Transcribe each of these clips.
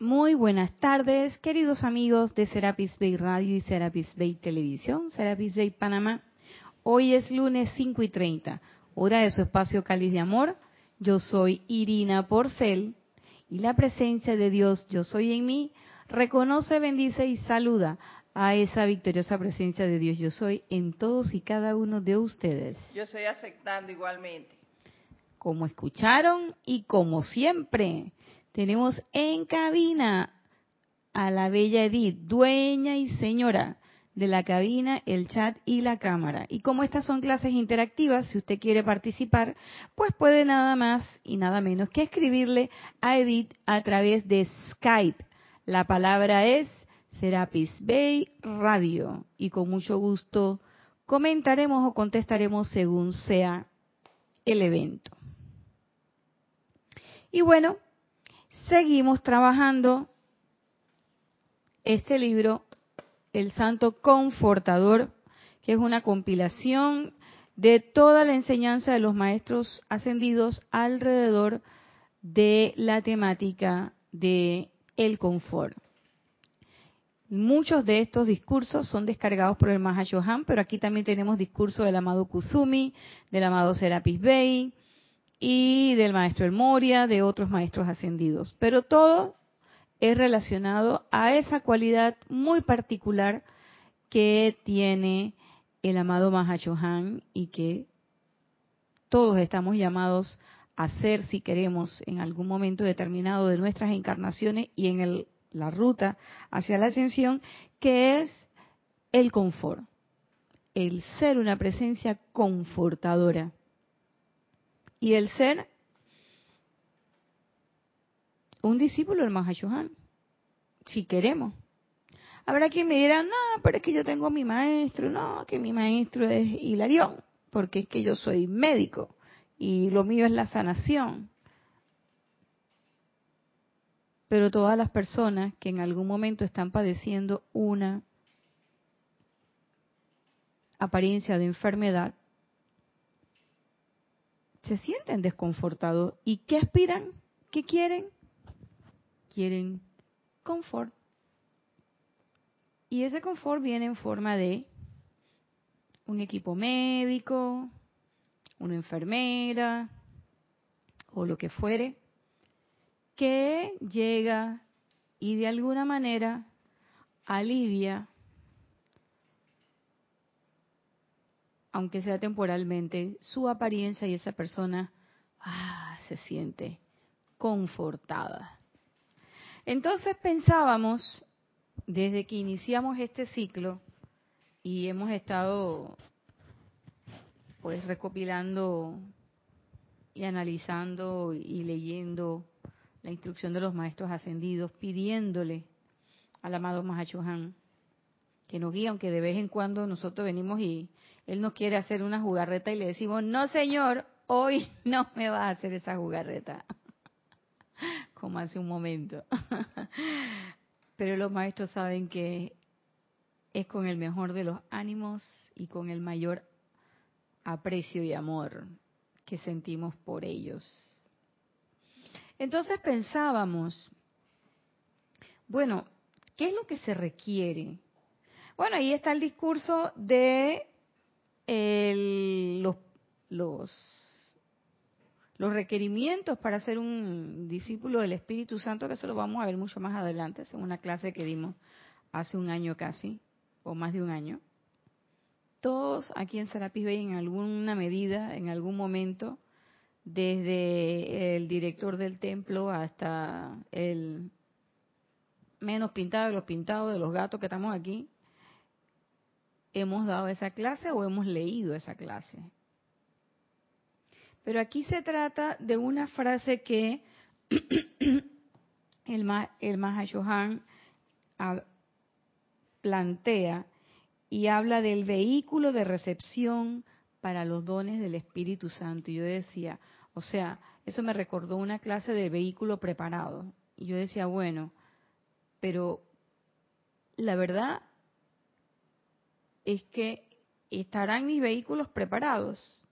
Muy buenas tardes, queridos amigos de Serapis Bay Radio y Serapis Bay Televisión, Serapis Bay Panamá. Hoy es lunes 5 y 30, hora de su espacio Cáliz de Amor. Yo soy Irina Porcel y la presencia de Dios, yo soy en mí, reconoce, bendice y saluda a esa victoriosa presencia de Dios, yo soy en todos y cada uno de ustedes. Yo estoy aceptando igualmente. Como escucharon y como siempre, tenemos en cabina a la bella Edith, dueña y señora de la cabina, el chat y la cámara. Y como estas son clases interactivas, si usted quiere participar, pues puede nada más y nada menos que escribirle a Edith a través de Skype. La palabra es Serapis Bay Radio y con mucho gusto comentaremos o contestaremos según sea el evento. Y bueno, seguimos trabajando este libro, El Santo Confortador, que es una compilación de toda la enseñanza de los maestros ascendidos alrededor de la temática de el confort. Muchos de estos discursos son descargados por el Mahashohan, pero aquí también tenemos discursos del amado Kuzumi, del amado Serapis Bey, y del maestro El Moria, de otros maestros ascendidos. Pero todo es relacionado a esa cualidad muy particular que tiene el amado Mahachohan y que todos estamos llamados a hacer si queremos en algún momento determinado de nuestras encarnaciones y en la ruta hacia la ascensión, que es el confort, el ser una presencia confortadora y el ser un discípulo del Mahashohan, si queremos. Habrá quien me dirá, no, pero es que yo tengo mi maestro, no, que mi maestro es Hilarión, porque es que yo soy médico y lo mío es la sanación. Pero todas las personas que en algún momento están padeciendo una apariencia de enfermedad se sienten desconfortados. ¿Y qué aspiran? ¿Qué quieren? Quieren confort. Y ese confort viene en forma de un equipo médico, una enfermera o lo que fuere, que llega y de alguna manera alivia aunque sea temporalmente, su apariencia y esa persona ah, se siente confortada. Entonces pensábamos, desde que iniciamos este ciclo, y hemos estado pues recopilando y analizando y leyendo la instrucción de los maestros ascendidos, pidiéndole al amado Mahachohan que nos guíe, aunque de vez en cuando nosotros venimos y él nos quiere hacer una jugarreta y le decimos, no señor, hoy no me va a hacer esa jugarreta, como hace un momento. Pero los maestros saben que es con el mejor de los ánimos y con el mayor aprecio y amor que sentimos por ellos. Entonces pensábamos, bueno, ¿qué es lo que se requiere? Bueno, ahí está el discurso de los, los, requerimientos para ser un discípulo del Espíritu Santo, que eso lo vamos a ver mucho más adelante, es una clase que dimos hace un año casi, o más de un año. Todos aquí en Serapis Bay en alguna medida, en algún momento, desde el director del templo hasta el menos pintado de los pintados de los gatos que estamos aquí, hemos dado esa clase o hemos leído esa clase. Pero aquí se trata de una frase que el, el Mahashohan plantea y habla del vehículo de recepción para los dones del Espíritu Santo. Y yo decía, o sea, eso me recordó una clase de vehículo preparado. Y yo decía, bueno, pero la verdad es que estarán mis vehículos preparados,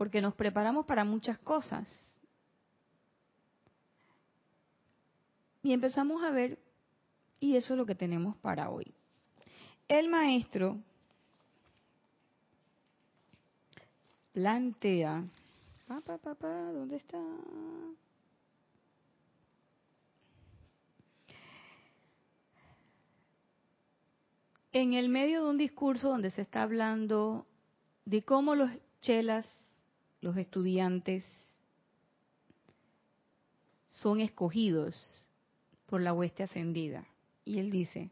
porque nos preparamos para muchas cosas. Y empezamos a ver, y eso es lo que tenemos para hoy. El maestro plantea, papá, papá, ¿dónde está? En el medio de un discurso donde se está hablando de cómo los chelas, los estudiantes, son escogidos por la hueste ascendida. Y él dice,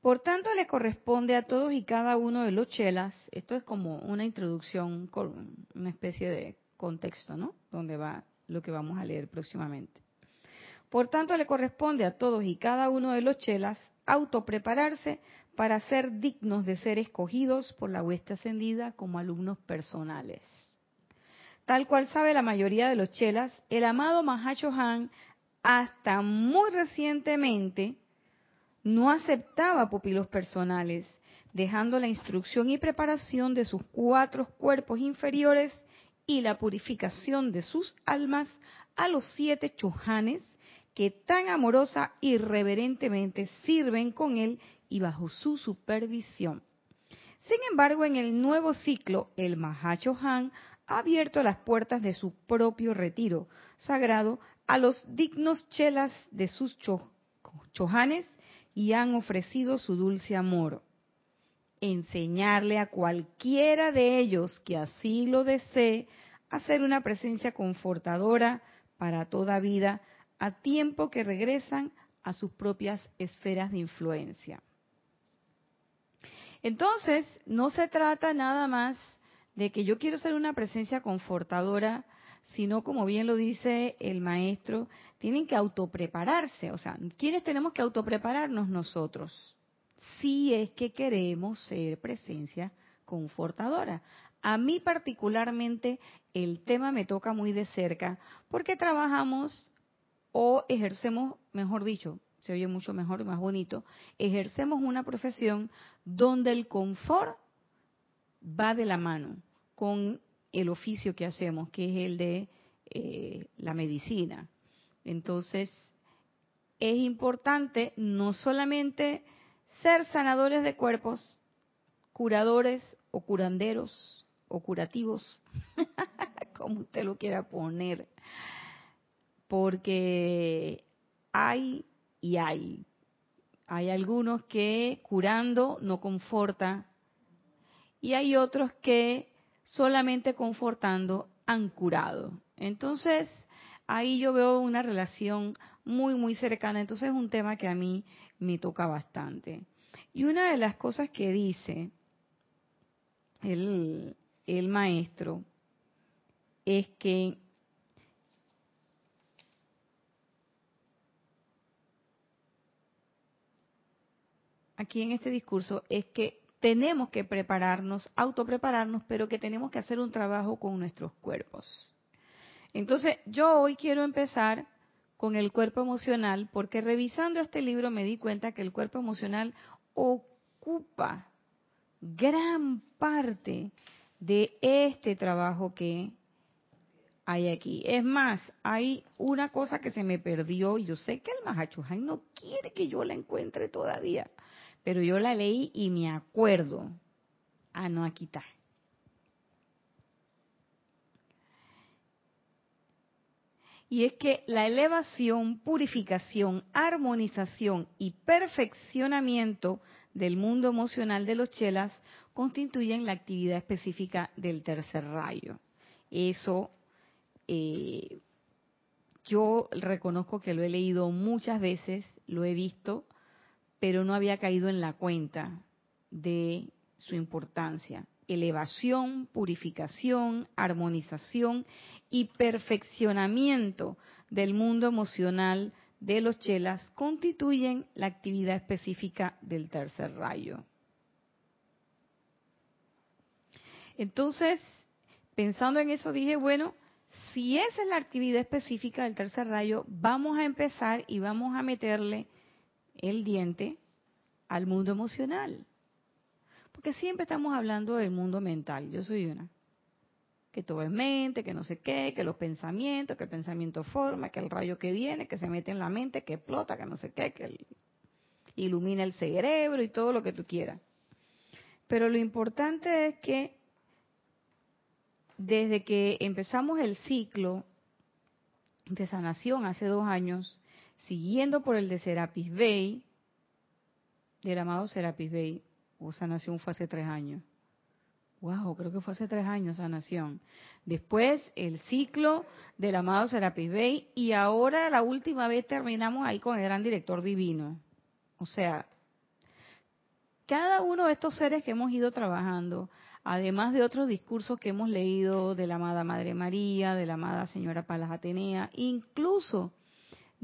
por tanto le corresponde a todos y cada uno de los chelas, esto es como una introducción una especie de contexto, ¿no? Donde va lo que vamos a leer próximamente. Por tanto le corresponde a todos y cada uno de los chelas autoprepararse para ser dignos de ser escogidos por la hueste ascendida como alumnos personales. Tal cual sabe la mayoría de los chelas, el amado Mahacho Han hasta muy recientemente no aceptaba pupilos personales, dejando la instrucción y preparación de sus cuatro cuerpos inferiores y la purificación de sus almas a los siete chojanes que tan amorosa y reverentemente sirven con él y bajo su supervisión. Sin embargo, en el nuevo ciclo, el Mahacho Han ha abierto las puertas de su propio retiro sagrado a los dignos chelas de sus chojanes y han ofrecido su dulce amor. Enseñarle a cualquiera de ellos que así lo desee a ser una presencia confortadora para toda vida, a tiempo que regresan a sus propias esferas de influencia. Entonces, no se trata nada más de que yo quiero ser una presencia confortadora, sino como bien lo dice el maestro, tienen que autoprepararse. O sea, ¿quiénes tenemos que autoprepararnos nosotros? Si es que queremos ser presencia confortadora. A mí particularmente el tema me toca muy de cerca porque trabajamos o ejercemos, mejor dicho, se oye mucho mejor y más bonito, ejercemos una profesión donde el confort va de la mano con el oficio que hacemos, que es el de eh, la medicina. Entonces, es importante no solamente ser sanadores de cuerpos, curadores o curanderos o curativos, como usted lo quiera poner, porque hay y hay. Hay algunos que curando no conforta y hay otros que solamente confortando han curado. Entonces, ahí yo veo una relación muy, muy cercana. Entonces es un tema que a mí me toca bastante. Y una de las cosas que dice el, el maestro es que aquí en este discurso es que tenemos que prepararnos, autoprepararnos, pero que tenemos que hacer un trabajo con nuestros cuerpos. Entonces, yo hoy quiero empezar con el cuerpo emocional, porque revisando este libro me di cuenta que el cuerpo emocional ocupa gran parte de este trabajo que hay aquí. Es más, hay una cosa que se me perdió y yo sé que el Mahachuhan no quiere que yo la encuentre todavía pero yo la leí y me acuerdo. Ah, no, aquí está. Y es que la elevación, purificación, armonización y perfeccionamiento del mundo emocional de los chelas constituyen la actividad específica del tercer rayo. Eso eh, yo reconozco que lo he leído muchas veces, lo he visto, pero no había caído en la cuenta de su importancia. Elevación, purificación, armonización y perfeccionamiento del mundo emocional de los chelas constituyen la actividad específica del tercer rayo. Entonces, pensando en eso, dije, bueno, si esa es la actividad específica del tercer rayo, vamos a empezar y vamos a meterle el diente al mundo emocional. Porque siempre estamos hablando del mundo mental, yo soy una. que todo es mente, que no sé qué, que los pensamientos, que el pensamiento forma, que el rayo que viene, que se mete en la mente, que explota, que no sé qué, que ilumina el cerebro y todo lo que tú quieras. Pero lo importante es que desde que empezamos el ciclo de sanación hace dos años, siguiendo por el de Serapis Bay, del amado Serapis Bay, o sanación fue hace tres años. Wow, creo que fue hace tres años sanación. Después el ciclo del amado Serapis Bay y ahora la última vez terminamos ahí con el gran director divino. O sea, cada uno de estos seres que hemos ido trabajando, además de otros discursos que hemos leído de la amada Madre María, de la amada Señora Palas Atenea, incluso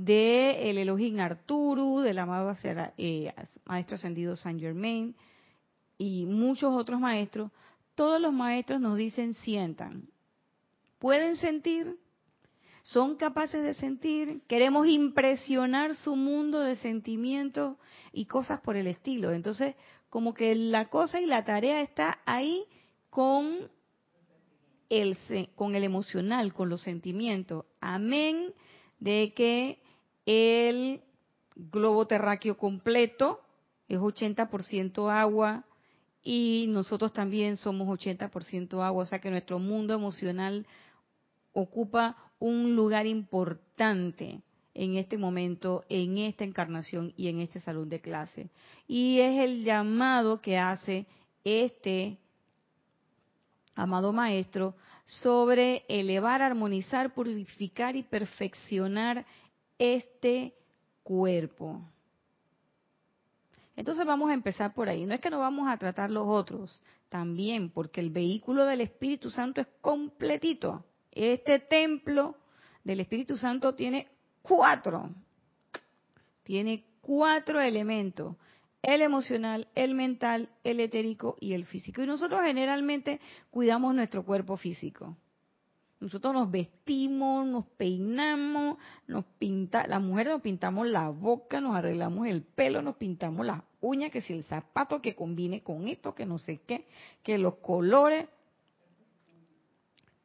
de el Elohim Arturu, del amado eh, Maestro Ascendido San Germain y muchos otros maestros, todos los maestros nos dicen sientan. ¿Pueden sentir? ¿Son capaces de sentir? Queremos impresionar su mundo de sentimientos y cosas por el estilo. Entonces, como que la cosa y la tarea está ahí con el, con el emocional, con los sentimientos. Amén de que el globo terráqueo completo es 80% agua y nosotros también somos 80% agua, o sea que nuestro mundo emocional ocupa un lugar importante en este momento, en esta encarnación y en este salón de clase. Y es el llamado que hace este amado maestro sobre elevar, armonizar, purificar y perfeccionar este cuerpo. Entonces vamos a empezar por ahí. No es que no vamos a tratar los otros, también, porque el vehículo del Espíritu Santo es completito. Este templo del Espíritu Santo tiene cuatro. Tiene cuatro elementos. El emocional, el mental, el etérico y el físico. Y nosotros generalmente cuidamos nuestro cuerpo físico. Nosotros nos vestimos, nos peinamos, nos pinta, las mujeres nos pintamos la boca, nos arreglamos el pelo, nos pintamos las uñas, que si el zapato que combine con esto, que no sé qué, que los colores.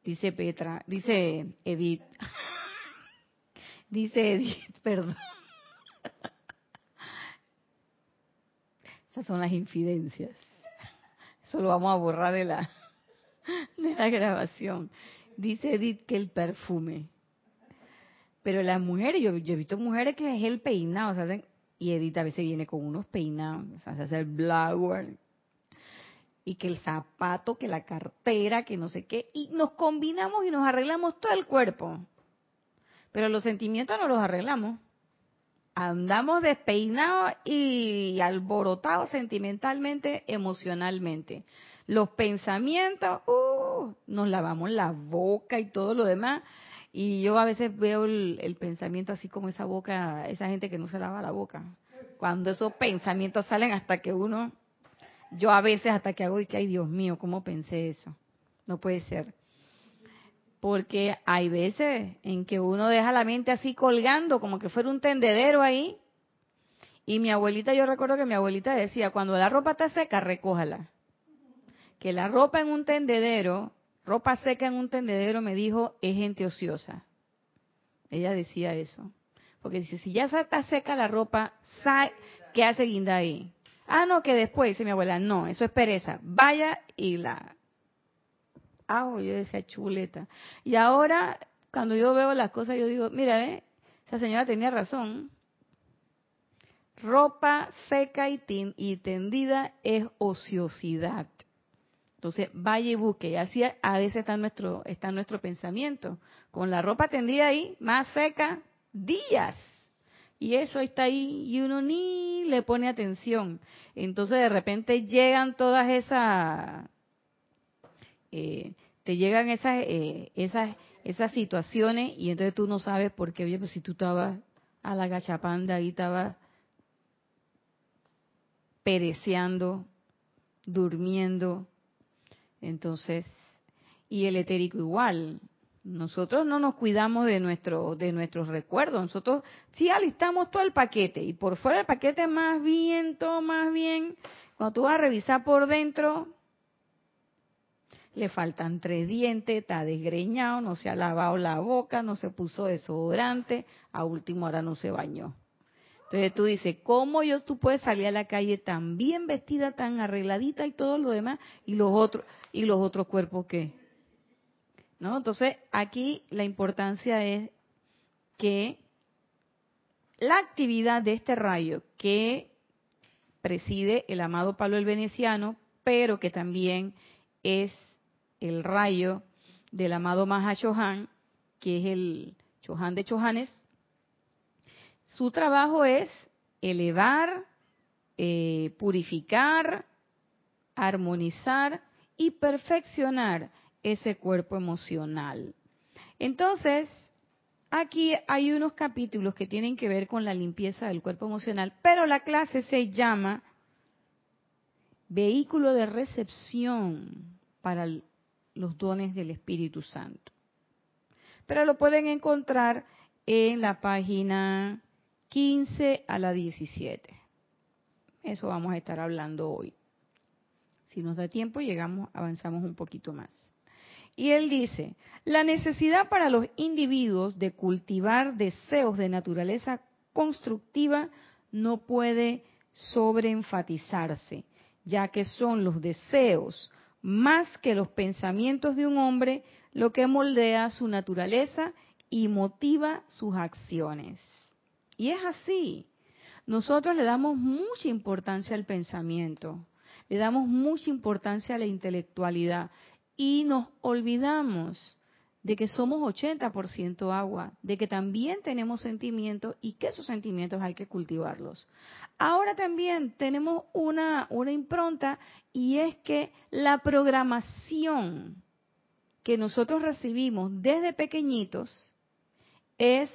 Dice Petra, dice Edith. Dice Edith, perdón. Esas son las infidencias. Eso lo vamos a borrar de la, de la grabación. Dice Edith que el perfume. Pero las mujeres, yo, he visto mujeres que es el peinado, o sea, y Edith a veces viene con unos peinados, o sea, se hace el blower, y que el zapato, que la cartera, que no sé qué, y nos combinamos y nos arreglamos todo el cuerpo. Pero los sentimientos no los arreglamos. Andamos despeinados y alborotados sentimentalmente, emocionalmente. Los pensamientos, uh, nos lavamos la boca y todo lo demás. Y yo a veces veo el, pensamiento así como esa boca, esa gente que no se lava la boca. Cuando esos pensamientos salen hasta que uno, yo a veces hasta que hago y que, ay Dios mío, ¿cómo pensé eso? No puede ser. Porque hay veces en que uno deja la mente así colgando, como que fuera un tendedero ahí. Y mi abuelita, yo recuerdo que mi abuelita decía, cuando la ropa está seca, recójala que la ropa en un tendedero, ropa seca en un tendedero, me dijo, es gente ociosa. Ella decía eso. Porque dice, si ya está seca la ropa, ¿qué hace guinda ahí? Ah, no, que después, dice mi abuela, no, eso es pereza. Vaya y la... Ah, yo decía chuleta. Y ahora, cuando yo veo las cosas, yo digo, mira, esa señora tenía razón. Ropa seca y tendida es ociosidad. Entonces, vaya y busque. Y así a veces está nuestro, está nuestro pensamiento. Con la ropa tendida ahí, más seca, días. Y eso está ahí y uno ni le pone atención. Entonces, de repente llegan todas esas, eh, te llegan esas, eh, esas, esas situaciones y entonces tú no sabes por qué. Oye, pues si tú estabas a la gachapanda ahí, estabas pereceando, durmiendo, entonces, y el etérico igual. Nosotros no nos cuidamos de nuestro de nuestros recuerdos. Nosotros sí alistamos todo el paquete y por fuera del paquete más bien, todo más bien. Cuando tú vas a revisar por dentro, le faltan tres dientes, está desgreñado, no se ha lavado la boca, no se puso desodorante, a última hora no se bañó. Entonces tú dices, ¿cómo yo tú puedes salir a la calle tan bien vestida, tan arregladita y todo lo demás y los otros y los otros cuerpos qué? ¿No? Entonces, aquí la importancia es que la actividad de este rayo que preside el amado Pablo el Veneciano, pero que también es el rayo del amado Mahashohan, que es el Chohan de Chohanes, su trabajo es elevar, eh, purificar, armonizar y perfeccionar ese cuerpo emocional. Entonces, aquí hay unos capítulos que tienen que ver con la limpieza del cuerpo emocional, pero la clase se llama vehículo de recepción para los dones del Espíritu Santo. Pero lo pueden encontrar en la página 15 a la 17. Eso vamos a estar hablando hoy. Si nos da tiempo, llegamos, avanzamos un poquito más. Y él dice, la necesidad para los individuos de cultivar deseos de naturaleza constructiva no puede sobreenfatizarse, ya que son los deseos más que los pensamientos de un hombre lo que moldea su naturaleza y motiva sus acciones. Y es así. Nosotros le damos mucha importancia al pensamiento, le damos mucha importancia a la intelectualidad y nos olvidamos de que somos 80% agua, de que también tenemos sentimientos y que esos sentimientos hay que cultivarlos. Ahora también tenemos una, una impronta y es que la programación que nosotros recibimos desde pequeñitos es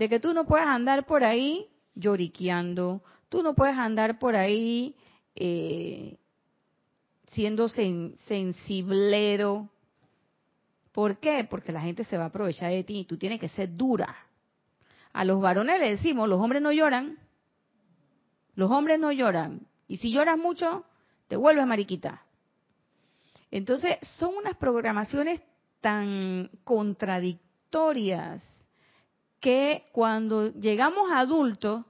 de que tú no puedes andar por ahí lloriqueando, tú no puedes andar por ahí eh, siendo sensiblero. ¿Por qué? Porque la gente se va a aprovechar de ti y tú tienes que ser dura. A los varones le decimos, los hombres no lloran. Los hombres no lloran. Y si lloras mucho, te vuelves mariquita. Entonces, son unas programaciones tan contradictorias que cuando llegamos adultos,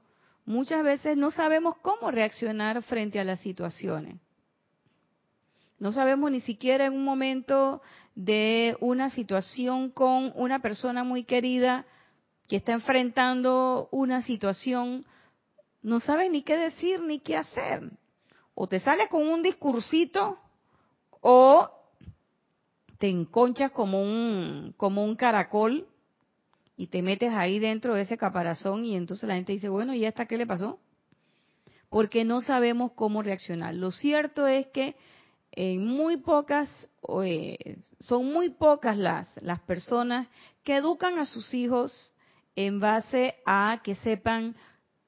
muchas veces no sabemos cómo reaccionar frente a las situaciones. No sabemos ni siquiera en un momento de una situación con una persona muy querida que está enfrentando una situación, no sabes ni qué decir ni qué hacer. O te sales con un discursito o te enconchas como un, como un caracol y te metes ahí dentro de ese caparazón y entonces la gente dice, bueno, ¿y hasta qué le pasó? Porque no sabemos cómo reaccionar. Lo cierto es que en muy pocas, eh, son muy pocas las, las personas que educan a sus hijos en base a que sepan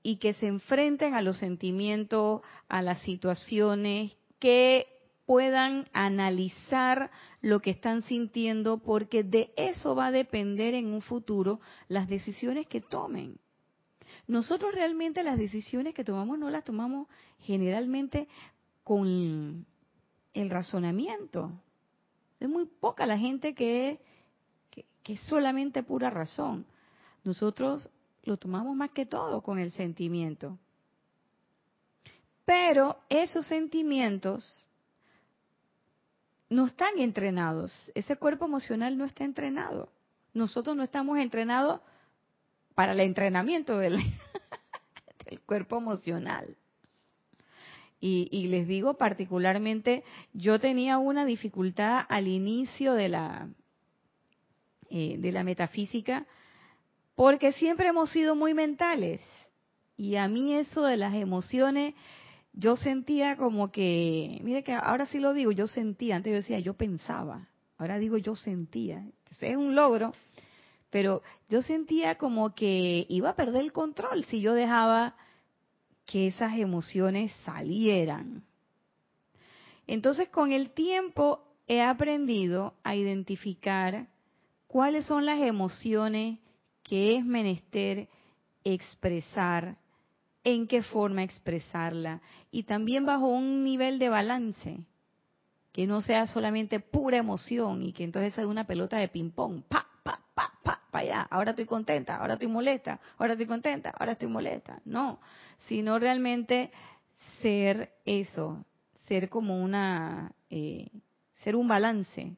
y que se enfrenten a los sentimientos, a las situaciones, que puedan analizar lo que están sintiendo, porque de eso va a depender en un futuro las decisiones que tomen. Nosotros realmente las decisiones que tomamos no las tomamos generalmente con el razonamiento. Es muy poca la gente que, que, es solamente pura razón. Nosotros lo tomamos más que todo con el sentimiento. Pero esos sentimientos no están entrenados. Ese cuerpo emocional no está entrenado. Nosotros no estamos entrenados para el entrenamiento del, cuerpo emocional. Y, les digo particularmente, yo tenía una dificultad al inicio de la, eh, de la metafísica, porque siempre hemos sido muy mentales. Y a mí eso de las emociones yo sentía como que, mire que ahora sí lo digo, yo sentía, antes yo decía yo pensaba, ahora digo yo sentía. Es un logro, pero yo sentía como que iba a perder el control si yo dejaba que esas emociones salieran. Entonces con el tiempo he aprendido a identificar cuáles son las emociones que es menester expresar en qué forma expresarla y también bajo un nivel de balance. que no sea solamente pura emoción y que entonces sea una pelota de ping-pong, pa, pa, pa, pa, pa allá, ahora estoy contenta, ahora estoy molesta, ahora estoy contenta, ahora estoy molesta. No, sino realmente ser eso, ser como una, eh, ser un balance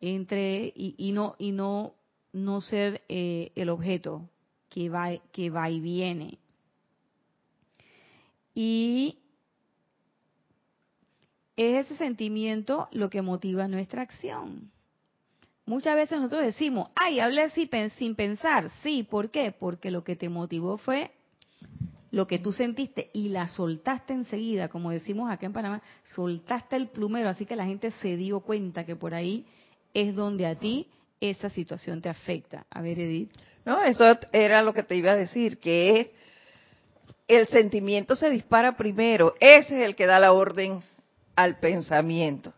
entre y, no y no no ser eh, el objeto que va que va y viene y es ese sentimiento lo que motiva nuestra acción. Muchas veces nosotros decimos, ay, hablé sin pensar. Sí, ¿por qué? Porque lo que te motivó fue lo que tú sentiste y la soltaste enseguida, como decimos acá en Panamá, soltaste el plumero, así que la gente se dio cuenta que por ahí es donde a ti esa situación te afecta. A ver, Edith. No, eso era lo que te iba a decir, que es el sentimiento se dispara primero, ese es el que da la orden al pensamiento.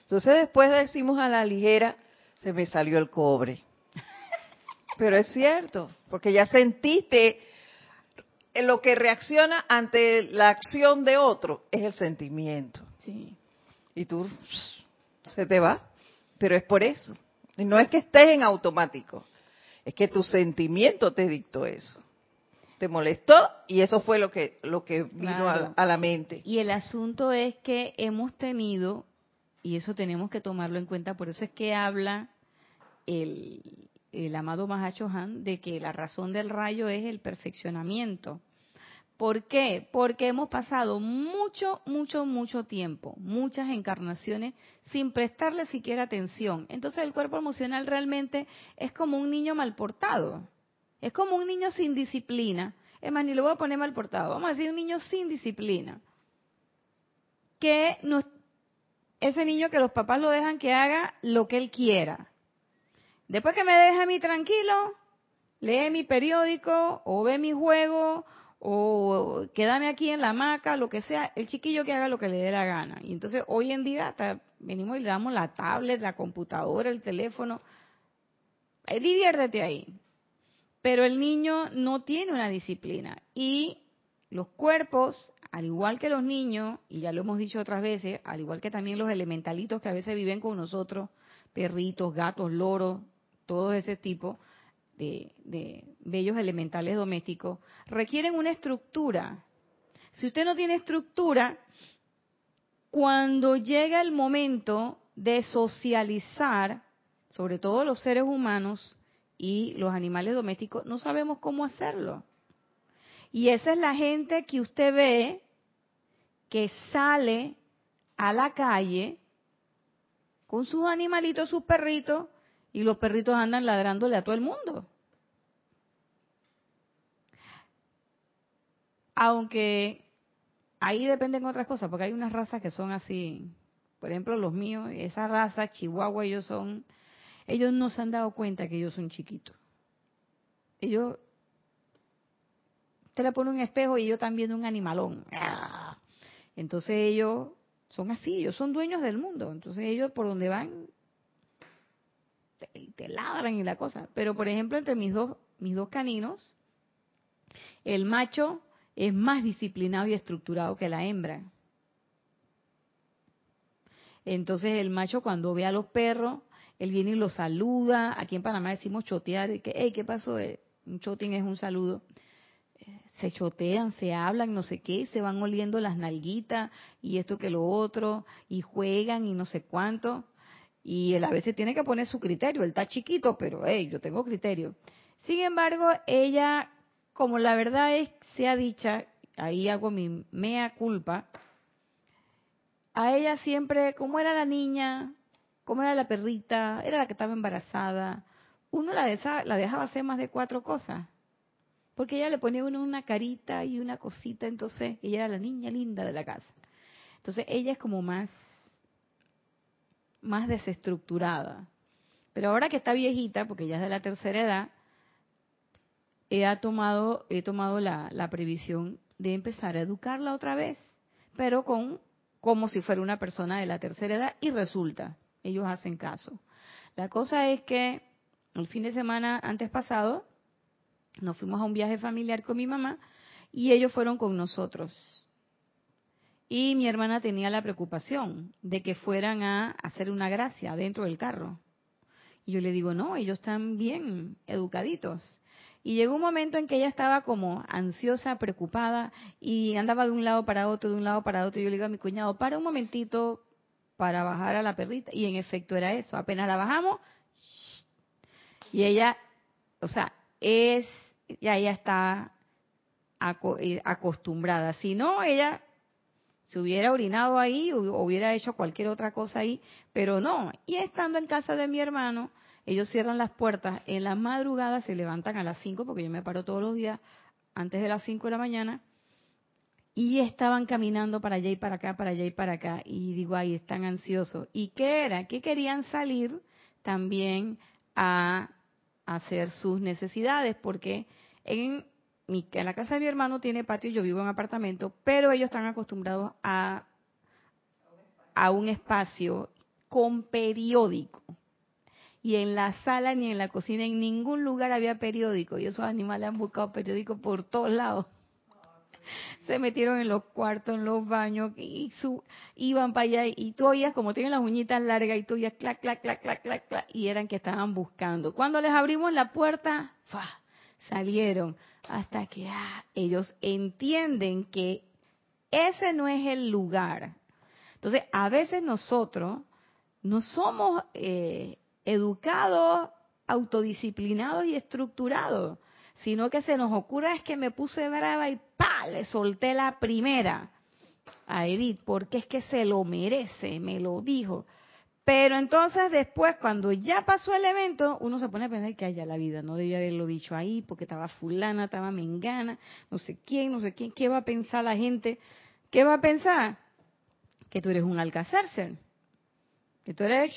Entonces después decimos a la ligera, se me salió el cobre. Pero es cierto, porque ya sentiste lo que reacciona ante la acción de otro es el sentimiento. Sí. Y tú se te va, pero es por eso. Y no es que estés en automático, es que tu sentimiento te dictó eso te molestó y eso fue lo que lo que vino a, la mente. Y el asunto es que hemos tenido y eso tenemos que tomarlo en cuenta, por eso es que habla el, el amado Mahacho Han de que la razón del rayo es el perfeccionamiento. ¿Por qué? Porque hemos pasado mucho, mucho, mucho tiempo, muchas encarnaciones, sin prestarle siquiera atención. Entonces el cuerpo emocional realmente es como un niño mal portado. Es como un niño sin disciplina. Es más, ni lo voy a poner mal portado. Vamos a decir un niño sin disciplina. Que ese niño que los papás lo dejan que haga lo que él quiera. Después que me deja a mí tranquilo, lee mi periódico o ve mi juego o quédame aquí en la hamaca, lo que sea, el chiquillo que haga lo que le dé la gana. Y entonces hoy en día hasta venimos y le damos la tablet, la computadora, el teléfono. diviértete ahí pero el niño no tiene una disciplina. Y los cuerpos, al igual que los niños, y ya lo hemos dicho otras veces, al igual que también los elementalitos que a veces viven con nosotros, perritos, gatos, loros, todo ese tipo de, de bellos elementales domésticos, requieren una estructura. Si usted no tiene estructura, cuando llega el momento de socializar, sobre todo los seres humanos, y los animales domésticos, no sabemos cómo hacerlo. Y esa es la gente que usted ve que sale a la calle con sus animalitos, sus perritos, y los perritos andan ladrándole a todo el mundo. Aunque ahí dependen otras cosas, porque hay unas razas que son así. Por ejemplo, los míos, esa raza, Chihuahua, ellos son ellos no se han dado cuenta que ellos son chiquitos. Ellos, te le pone un espejo y ellos están viendo un animalón. Entonces ellos son así, ellos son dueños del mundo. Entonces ellos por donde van te, ladran y la cosa. Pero por ejemplo entre mis dos mis dos caninos, el macho es más disciplinado y estructurado que la hembra. Entonces el macho cuando ve a los perros él viene y lo saluda. Aquí en Panamá decimos chotear, que, hey, ¿qué pasó? Eh, un choting es un saludo. Eh, se chotean, se hablan, no sé qué, se van oliendo las nalguitas y esto que lo otro, y juegan y no sé cuánto. Y él a veces tiene que poner su criterio. Él está chiquito, pero hey, yo tengo criterio. Sin embargo, ella, como la verdad es, sea dicha, ahí hago mi mea culpa, a ella siempre, como era la niña, como era la perrita, era la que estaba embarazada, uno la, la dejaba hacer más de cuatro cosas. Porque ella le ponía uno una carita y una cosita, entonces ella era la niña linda de la casa. Entonces ella es como más, más desestructurada. Pero ahora que está viejita, porque ya es de la tercera edad, he tomado, he tomado la, la previsión de empezar a educarla otra vez, pero con como si fuera una persona de la tercera edad y resulta ellos hacen caso. La cosa es que el fin de semana antes pasado nos fuimos a un viaje familiar con mi mamá y ellos fueron con nosotros. Y mi hermana tenía la preocupación de que fueran a hacer una gracia dentro del carro. Y yo le digo, no, ellos están bien educaditos. Y llegó un momento en que ella estaba como ansiosa, preocupada, y andaba de un lado para otro, de un lado para otro. Y yo le digo a mi cuñado, para un momentito para bajar a la perrita. Y en efecto era eso. Apenas la bajamos, y ella, o sea, es, ya ella está eh, acostumbrada. Si no, ella se hubiera orinado ahí o hubiera hecho cualquier otra cosa ahí, pero no. Y estando en casa de mi hermano, ellos cierran las puertas en la madrugada, se levantan a las 5, porque yo me paro todos los días antes de las 5 de la mañana, y estaban caminando para allá y para acá, para allá y para acá, y digo, ahí están ansiosos. ¿Y qué era? Que querían salir también a hacer sus necesidades, porque en mi, en la casa de mi hermano tiene patio, yo vivo en apartamento, pero ellos están acostumbrados a, a un espacio con periódico. Y en la sala ni en la cocina, en ningún lugar había periódico. Y esos animales han buscado periódico por todos lados. Se metieron en los cuartos, en los baños, y su, iban para allá. Y tú oías, como tienen las uñitas largas, y tú oías clac, clac, clac, clac, clac, clac, y eran que estaban buscando. Cuando les abrimos la puerta, ¡fa! salieron hasta que ah, ellos entienden que ese no es el lugar. Entonces, a veces nosotros no somos eh, educados, autodisciplinados y estructurados, sino que se nos ocurre es que me puse brava y ¡pa! le solté la primera a Edith, porque es que se lo merece, me lo dijo. Pero entonces después, cuando ya pasó el evento, uno se pone a pensar que haya la vida, no debía haberlo dicho ahí, porque estaba fulana, estaba mengana, no sé quién, no sé quién, ¿qué va a pensar la gente? ¿Qué va a pensar? Que tú eres un alcázarse, que tú eres,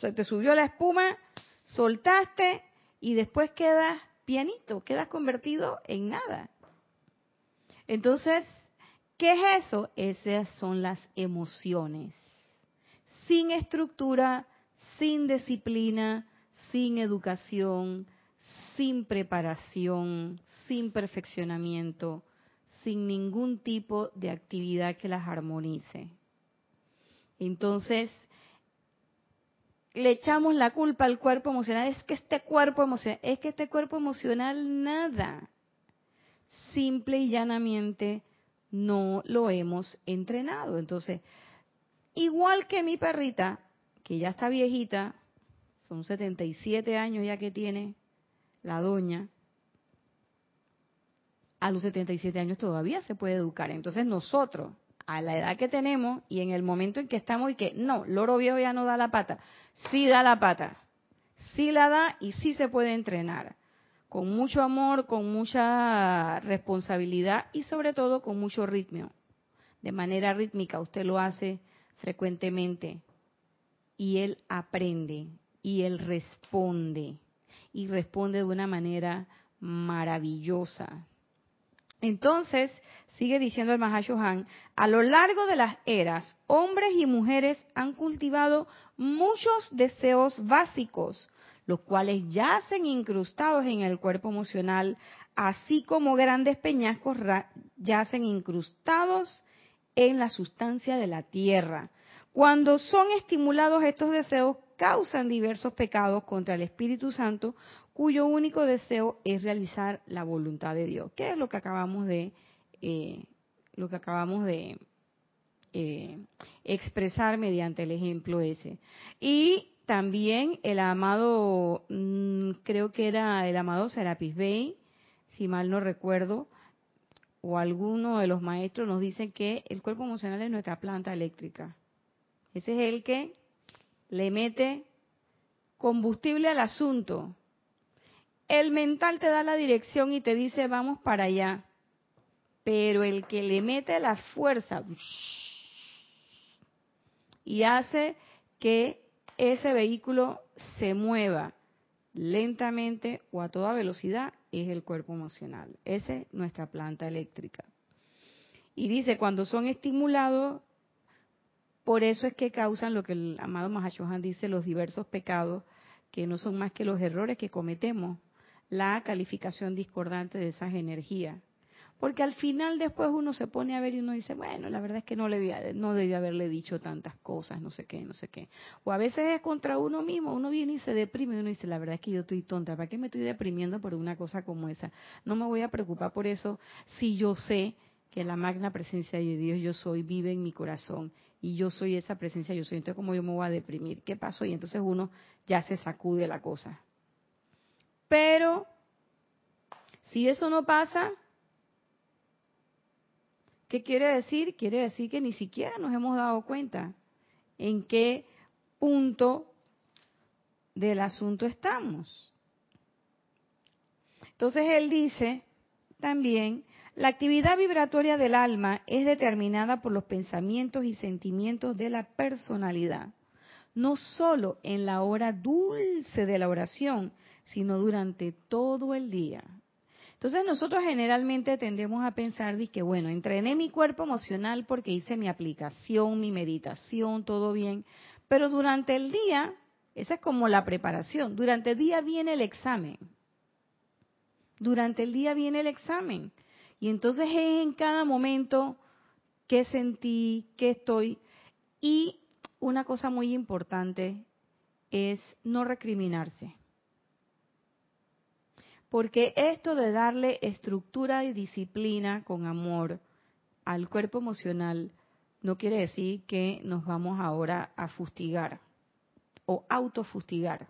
se te subió la espuma, soltaste y después quedas pianito, quedas convertido en nada. Entonces, ¿qué es eso? Esas son las emociones sin estructura, sin disciplina, sin educación, sin preparación, sin perfeccionamiento, sin ningún tipo de actividad que las armonice. Entonces, le echamos la culpa al cuerpo emocional, es que este cuerpo emocional, es que este cuerpo emocional nada. Simple y llanamente no lo hemos entrenado. Entonces, Igual que mi perrita, que ya está viejita, son 77 años ya que tiene la doña, a los 77 años todavía se puede educar. Entonces nosotros, a la edad que tenemos y en el momento en que estamos y que no, loro viejo ya no da la pata, sí da la pata, sí la da y sí se puede entrenar. Con mucho amor, con mucha responsabilidad y sobre todo con mucho ritmo. De manera rítmica, usted lo hace frecuentemente y él aprende y él responde y responde de una manera maravillosa. Entonces, sigue diciendo el Mahashohan, a lo largo de las eras, hombres y mujeres han cultivado muchos deseos básicos, los cuales yacen incrustados en el cuerpo emocional, así como grandes peñascos yacen incrustados en la sustancia de la tierra. Cuando son estimulados estos deseos, causan diversos pecados contra el Espíritu Santo, cuyo único deseo es realizar la voluntad de Dios, que es lo que acabamos de, eh, lo que acabamos de eh, expresar mediante el ejemplo ese. Y también el amado, mm, creo que era el amado Serapis Bey, si mal no recuerdo, o alguno de los maestros nos dicen que el cuerpo emocional es nuestra planta eléctrica. Ese es el que le mete combustible al asunto. El mental te da la dirección y te dice vamos para allá. Pero el que le mete la fuerza y hace que ese vehículo se mueva lentamente o a toda velocidad es el cuerpo emocional. Esa es nuestra planta eléctrica. Y dice, cuando son estimulados, por eso es que causan lo que el amado Mahashohan dice, los diversos pecados, que no son más que los errores que cometemos, la calificación discordante de esas energías. Porque al final después uno se pone a ver y uno dice, bueno, la verdad es que no le no debía haberle dicho tantas cosas, no sé qué, no sé qué. O a veces es contra uno mismo, uno viene y se deprime y uno dice, la verdad es que yo estoy tonta, ¿para qué me estoy deprimiendo por una cosa como esa? No me voy a preocupar por eso si yo sé que la magna presencia de Dios yo soy vive en mi corazón y yo soy esa presencia yo soy. Entonces, ¿cómo yo me voy a deprimir? ¿Qué pasó? Y entonces uno ya se sacude la cosa. Pero, si eso no pasa, ¿Qué quiere decir? Quiere decir que ni siquiera nos hemos dado cuenta en qué punto del asunto estamos. Entonces él dice también, la actividad vibratoria del alma es determinada por los pensamientos y sentimientos de la personalidad, no solo en la hora dulce de la oración, sino durante todo el día. Entonces nosotros generalmente tendemos a pensar que, bueno, entrené mi cuerpo emocional porque hice mi aplicación, mi meditación, todo bien, pero durante el día, esa es como la preparación, durante el día viene el examen. Durante el día viene el examen. Y entonces es en cada momento qué sentí, qué estoy. Y una cosa muy importante es no recriminarse. Porque esto de darle estructura y disciplina con amor al cuerpo emocional no quiere decir que nos vamos ahora a fustigar o autofustigar,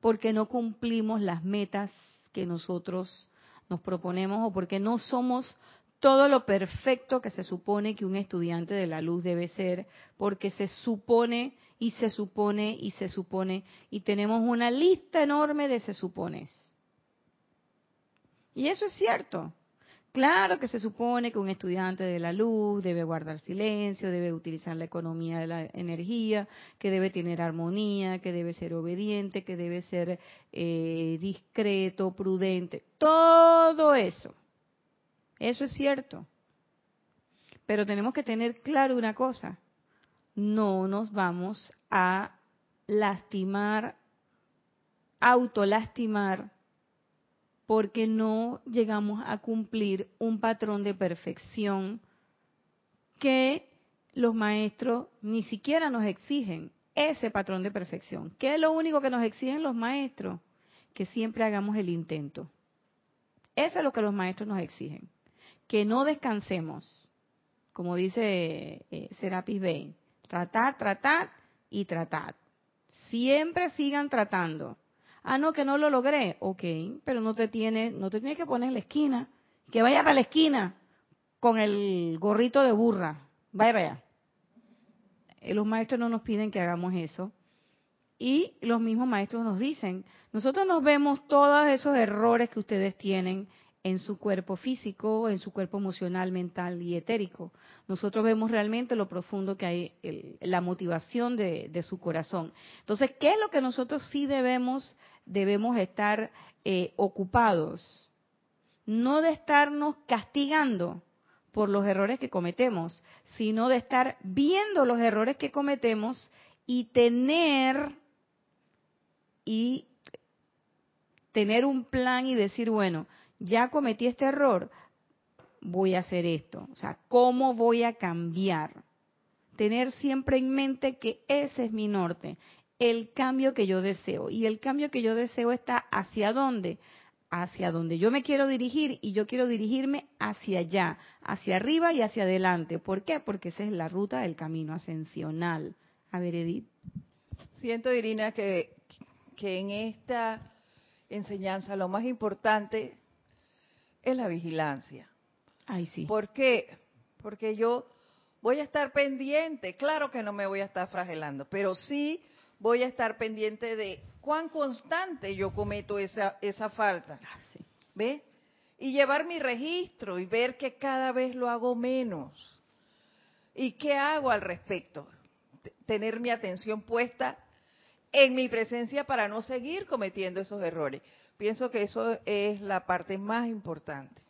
porque no cumplimos las metas que nosotros nos proponemos o porque no somos todo lo perfecto que se supone que un estudiante de la luz debe ser, porque se supone y se supone y se supone y tenemos una lista enorme de se supones. Y eso es cierto. Claro que se supone que un estudiante de la luz debe guardar silencio, debe utilizar la economía de la energía, que debe tener armonía, que debe ser obediente, que debe ser eh, discreto, prudente. Todo eso. Eso es cierto. Pero tenemos que tener claro una cosa. No nos vamos a lastimar, autolastimar porque no llegamos a cumplir un patrón de perfección que los maestros ni siquiera nos exigen ese patrón de perfección. ¿Qué es lo único que nos exigen los maestros? Que siempre hagamos el intento. Eso es lo que los maestros nos exigen. Que no descansemos, como dice eh, Serapis Bey. Tratar, tratar y tratar. Siempre sigan tratando. Ah, no, que no lo logré. Ok, pero no te tiene, no te tienes que poner en la esquina. Que vaya para la esquina con el gorrito de burra. Vaya, vaya. Eh, los maestros no nos piden que hagamos eso. Y los mismos maestros nos dicen, nosotros nos vemos todos esos errores que ustedes tienen en su cuerpo físico, en su cuerpo emocional, mental y etérico. Nosotros vemos realmente lo profundo que hay, la motivación de, su corazón. Entonces, ¿qué es lo que nosotros sí debemos, debemos estar eh, ocupados? No de estarnos castigando por los errores que cometemos, sino de estar viendo los errores que cometemos y tener y tener un plan y decir, bueno, ya cometí este error, voy a hacer esto. O sea, ¿cómo voy a cambiar? Tener siempre en mente que ese es mi norte, el cambio que yo deseo. Y el cambio que yo deseo está hacia dónde? Hacia donde yo me quiero dirigir y yo quiero dirigirme hacia allá, hacia arriba y hacia adelante. ¿Por qué? Porque esa es la ruta del camino ascensional. A ver, Edith. Siento, Irina, que, que en esta enseñanza lo más importante es la vigilancia. Ay, sí. ¿Por qué? Porque yo voy a estar pendiente, claro que no me voy a estar fragelando, pero sí voy a estar pendiente de cuán constante yo cometo esa, esa falta. Ah, sí. ¿Ve? Y llevar mi registro y ver que cada vez lo hago menos. ¿Y qué hago al respecto? Tener mi atención puesta en mi presencia para no seguir cometiendo esos errores. Pienso que eso es la parte más importante.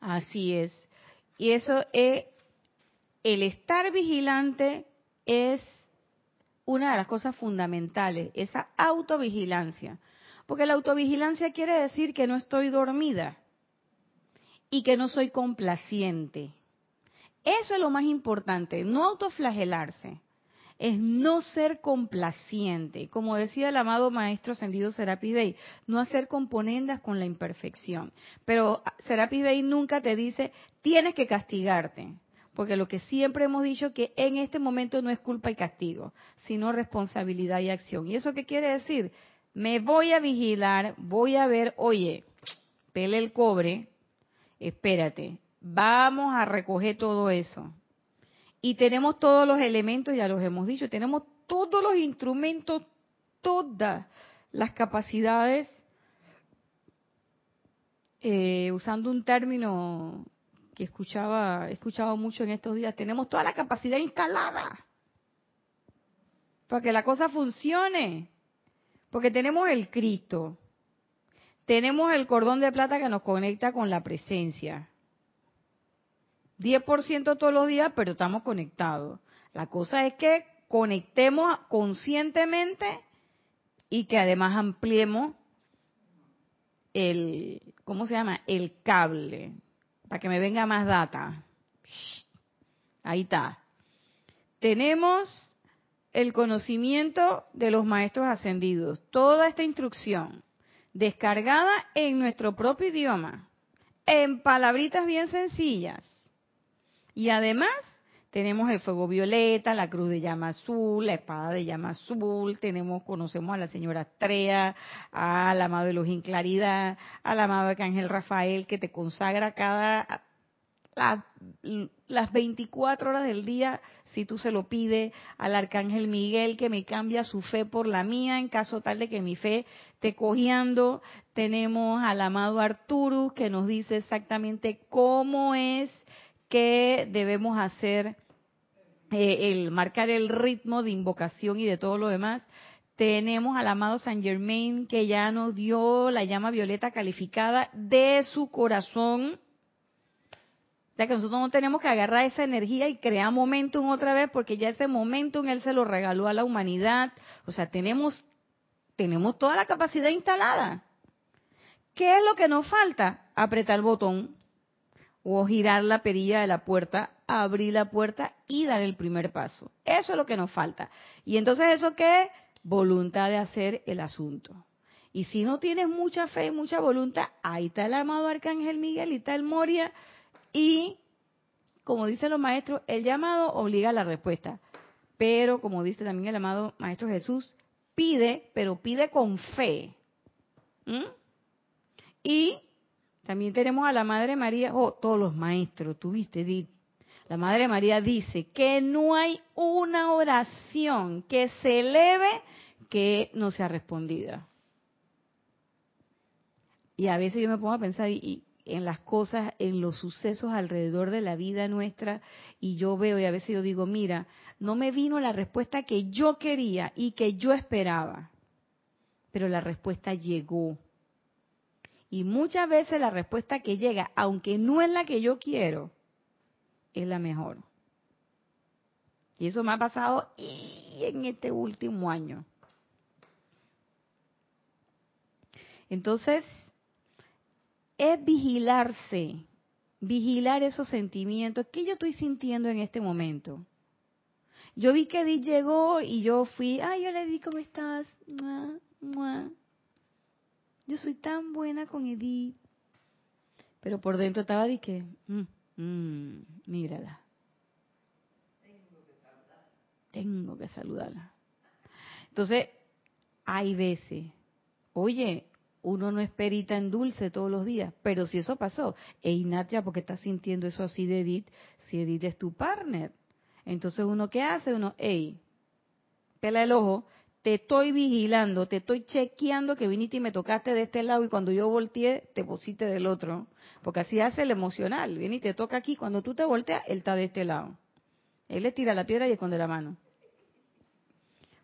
Así es. Y eso es, el estar vigilante es una de las cosas fundamentales, esa autovigilancia. Porque la autovigilancia quiere decir que no estoy dormida. y que no soy complaciente. Eso es lo más importante, no autoflagelarse, es no ser complaciente. Como decía el amado maestro ascendido Serapi Bey, no hacer componendas con la imperfección. Pero Serapi Bey nunca te dice, tienes que castigarte. Porque lo que siempre hemos dicho que en este momento no es culpa y castigo, sino responsabilidad y acción. ¿Y eso qué quiere decir? Me voy a vigilar, voy a ver, oye, pele el cobre, espérate, vamos a recoger todo eso. Y tenemos todos los elementos, ya los hemos dicho, tenemos todos los instrumentos, todas las capacidades, eh, usando un término que escuchaba, he escuchado mucho en estos días, tenemos toda la capacidad instalada para que la cosa funcione. Porque tenemos el Cristo, tenemos el cordón de plata que nos conecta con la presencia, 10% todos los días, pero estamos conectados. La cosa es que conectemos conscientemente y que además ampliemos el, ¿cómo se llama? El cable, para que me venga más data. Ahí está. Tenemos el conocimiento de los maestros ascendidos, toda esta instrucción descargada en nuestro propio idioma, en palabritas bien sencillas, y además tenemos el fuego violeta, la cruz de llama azul, la espada de llama azul, tenemos, conocemos a la señora Astrea, al amado los Claridad, al amado Arcángel Rafael que te consagra cada las 24 horas del día, si tú se lo pides, al Arcángel Miguel que me cambia su fe por la mía en caso tal de que mi fe esté cojeando. Tenemos al amado Arturus que nos dice exactamente cómo es que debemos hacer, eh, el marcar el ritmo de invocación y de todo lo demás. Tenemos al amado Saint Germain que ya nos dio la llama violeta calificada de su corazón. O sea que nosotros no tenemos que agarrar esa energía y crear momentum otra vez porque ya ese momentum él se lo regaló a la humanidad. O sea, tenemos, tenemos toda la capacidad instalada. ¿Qué es lo que nos falta? Apretar el botón o girar la perilla de la puerta, abrir la puerta y dar el primer paso. Eso es lo que nos falta. Y entonces eso qué? Voluntad de hacer el asunto. Y si no tienes mucha fe y mucha voluntad, ahí está el amado Arcángel Miguel y está el Moria. Y, como dicen los maestros, el llamado obliga a la respuesta. Pero, como dice también el amado Maestro Jesús, pide, pero pide con fe. ¿Mm? Y también tenemos a la Madre María, oh, todos los maestros, tuviste, La Madre María dice que no hay una oración que se eleve que no sea respondida. Y a veces yo me pongo a pensar en las cosas, en los sucesos alrededor de la vida nuestra, y yo veo y a veces yo digo, mira, no me vino la respuesta que yo quería y que yo esperaba, pero la respuesta llegó y muchas veces la respuesta que llega, aunque no es la que yo quiero, es la mejor. Y eso me ha pasado en este último año. Entonces, es vigilarse, vigilar esos sentimientos. ¿Qué yo estoy sintiendo en este momento? Yo vi que Edith llegó y yo fui, ay, yo le di, ¿cómo estás? Yo soy tan buena con Edith. Pero por dentro estaba de que, mm, mm, mírala. Tengo que saludarla. Entonces, hay veces, oye, uno no es perita en dulce todos los días, pero si eso pasó, e Inatia, porque estás sintiendo eso así de Edith, si Edith es tu partner, entonces uno qué hace, uno, hey, pela el ojo, te estoy vigilando, te estoy chequeando que viniste y me tocaste de este lado y cuando yo volteé te pusiste del otro. Porque así hace el emocional. Viene te toca aquí, cuando tú te volteas, él está de este lado. Él le tira la piedra y esconde la mano.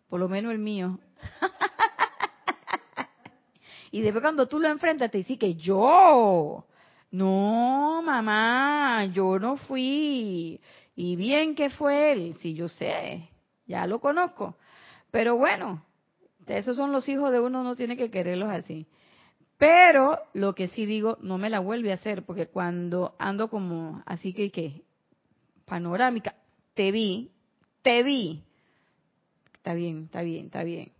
Por lo menos el mío. y después cuando tú lo enfrentas te dice que yo. No, mamá, yo no fui. Y bien que fue él, si yo sé, ya lo conozco. Pero bueno, esos son los hijos de uno, no tiene que quererlos así. Pero lo que sí digo, no me la vuelve a hacer, porque cuando ando como así que, que panorámica, te vi, te vi. Está bien, está bien, está bien.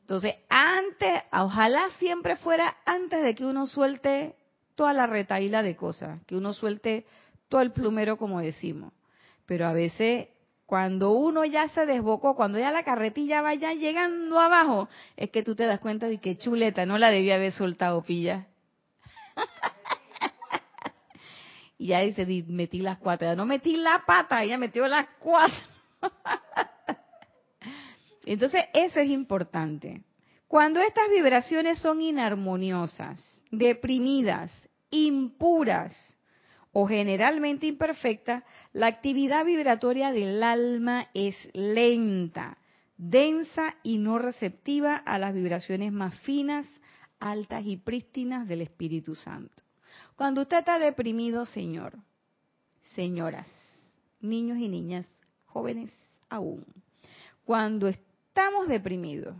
Entonces, antes, ojalá siempre fuera antes de que uno suelte toda la retaíla de cosas, que uno suelte todo el plumero, como decimos. Pero a veces, cuando uno ya se desbocó, cuando ya la carretilla vaya llegando abajo, es que tú te das cuenta de que chuleta, no la debía haber soltado, pilla. y ya dice, metí las cuatro, no metí la pata, ya metió las cuatro. Entonces, eso es importante. Cuando estas vibraciones son inarmoniosas, deprimidas, impuras o generalmente imperfectas, la actividad vibratoria del alma es lenta, densa y no receptiva a las vibraciones más finas, altas y prístinas del Espíritu Santo. Cuando usted está deprimido, señor, señoras, niños y niñas, jóvenes aún, cuando estamos deprimidos,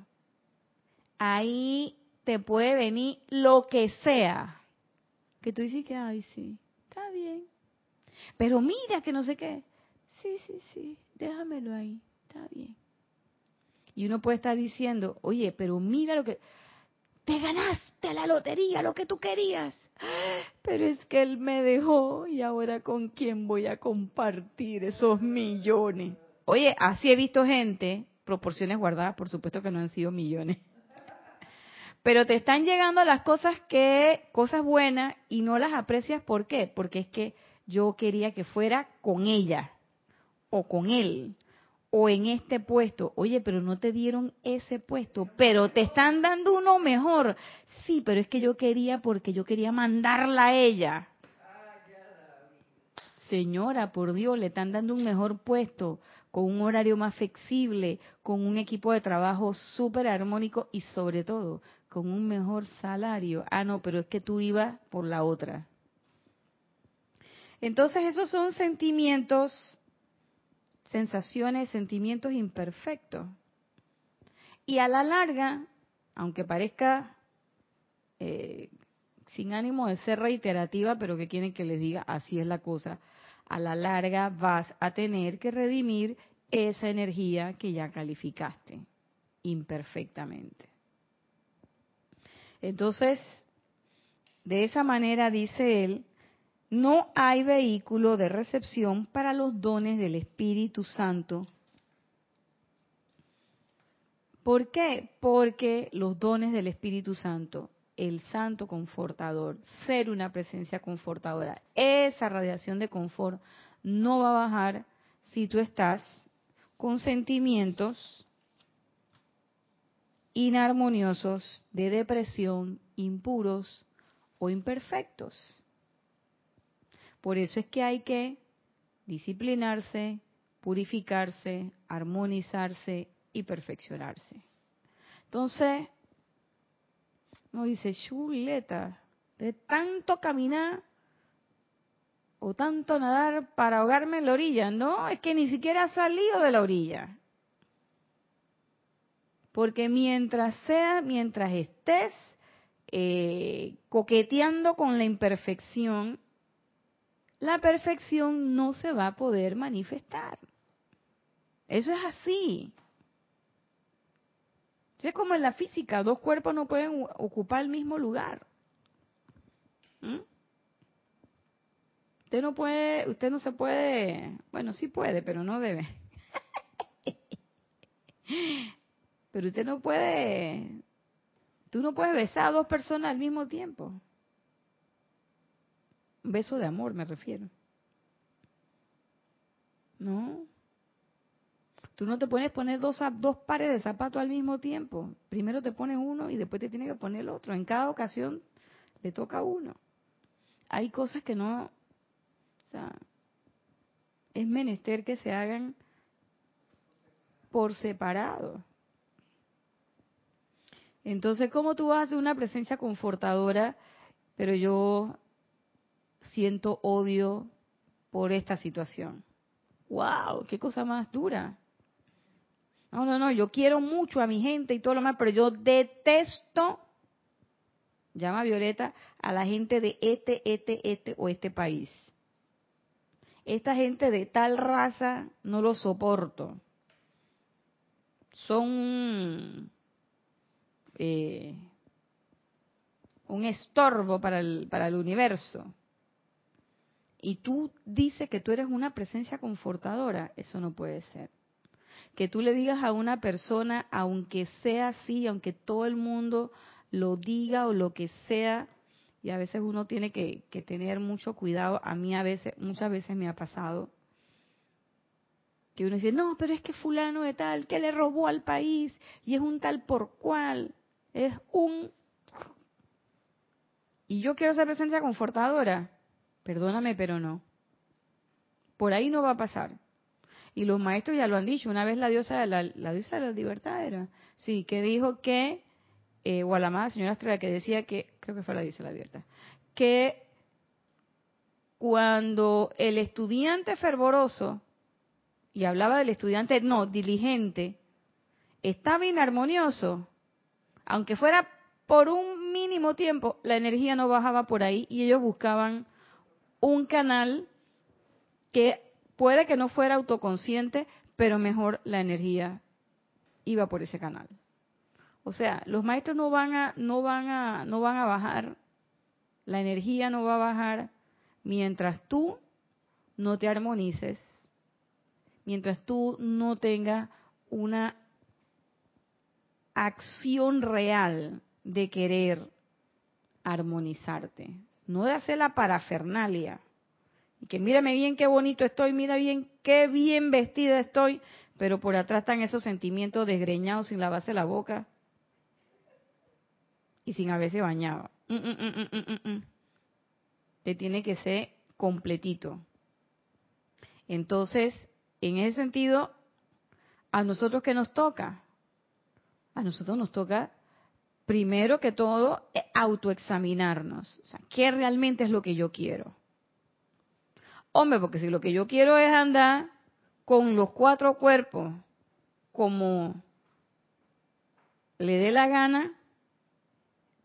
ahí te puede venir lo que sea. Que tú dices que, ay, sí, está bien. Pero mira que no sé qué. Sí, sí, sí, déjamelo ahí, está bien. Y uno puede estar diciendo, oye, pero mira lo que... Te ganaste la lotería, lo que tú querías. Pero es que él me dejó y ahora con quién voy a compartir esos millones. Oye, así he visto gente proporciones guardadas, por supuesto que no han sido millones. Pero te están llegando las cosas que, cosas buenas y no las aprecias, ¿por qué? Porque es que yo quería que fuera con ella o con él o en este puesto. Oye, pero no te dieron ese puesto, pero te están dando uno mejor. Sí, pero es que yo quería porque yo quería mandarla a ella. Señora, por Dios, le están dando un mejor puesto con un horario más flexible, con un equipo de trabajo súper armónico y sobre todo con un mejor salario. Ah, no, pero es que tú ibas por la otra. Entonces esos son sentimientos, sensaciones, sentimientos imperfectos. Y a la larga, aunque parezca eh, sin ánimo de ser reiterativa, pero que quieren que les diga, así es la cosa, a la larga vas a tener que redimir esa energía que ya calificaste imperfectamente. Entonces, de esa manera dice él, no hay vehículo de recepción para los dones del Espíritu Santo. ¿Por qué? Porque los dones del Espíritu Santo el santo confortador, ser una presencia confortadora. Esa radiación de confort no va a bajar si tú estás con sentimientos inarmoniosos de depresión, impuros o imperfectos. Por eso es que hay que disciplinarse, purificarse, armonizarse y perfeccionarse. Entonces, no dice, chuleta, de tanto caminar o tanto nadar para ahogarme en la orilla. No, es que ni siquiera ha salido de la orilla. Porque mientras sea, mientras estés eh, coqueteando con la imperfección, la perfección no se va a poder manifestar. Eso es así. Es como en la física, dos cuerpos no pueden ocupar el mismo lugar. ¿Mm? Usted no puede, usted no se puede, bueno, sí puede, pero no debe. pero usted no puede, tú no puedes besar a dos personas al mismo tiempo. Un beso de amor me refiero. No. Tú no te puedes poner dos, dos pares de zapatos al mismo tiempo. Primero te pones uno y después te tienes que poner el otro. En cada ocasión le toca uno. Hay cosas que no, o sea, es menester que se hagan por separado. Entonces, ¿cómo tú vas a hacer una presencia confortadora, pero yo siento odio por esta situación? ¡Wow! ¡Qué cosa más dura! No, no, no, yo quiero mucho a mi gente y todo lo demás, pero yo detesto, llama Violeta a la gente de este, este, este o este país. Esta gente de tal raza no lo soporto. Son eh, un estorbo para el, para el universo. Y tú dices que tú eres una presencia confortadora. Eso no puede ser que tú le digas a una persona, aunque sea así, aunque todo el mundo lo diga o lo que sea, y a veces uno tiene que, tener mucho cuidado, a mí a veces, muchas veces me ha pasado, que uno dice, no, pero es que fulano de tal, que le robó al país, y es un tal por cual, es un... Y yo quiero ser presencia confortadora, perdóname, pero no. Por ahí no va a pasar. Y los maestros ya lo han dicho. Una vez la diosa de la, diosa de la libertad era, sí, que dijo que, eh, o la señora Estrella que decía que, creo que fue la diosa de la libertad, que cuando el estudiante fervoroso, y hablaba del estudiante no, diligente, estaba inarmonioso, aunque fuera por un mínimo tiempo, la energía no bajaba por ahí y ellos buscaban un canal que Puede que no fuera autoconsciente, pero mejor la energía iba por ese canal. O sea, los maestros no van a, no van a, no van a bajar, la energía no va a bajar mientras tú no te armonices, mientras tú no tengas una acción real de querer armonizarte, no de hacer la parafernalia, y que mírame bien qué bonito estoy, mira bien qué bien vestida estoy, pero por atrás están esos sentimientos desgreñados sin lavarse la boca y sin haberse bañado. Mm, mm, mm, Te tiene que ser completito. Entonces, en ese sentido, a nosotros que nos toca, a nosotros nos toca primero que todo eh, autoexaminarnos. O sea, ¿qué realmente es lo que yo quiero? Hombre, porque si lo que yo quiero es andar con los cuatro cuerpos como le dé la gana,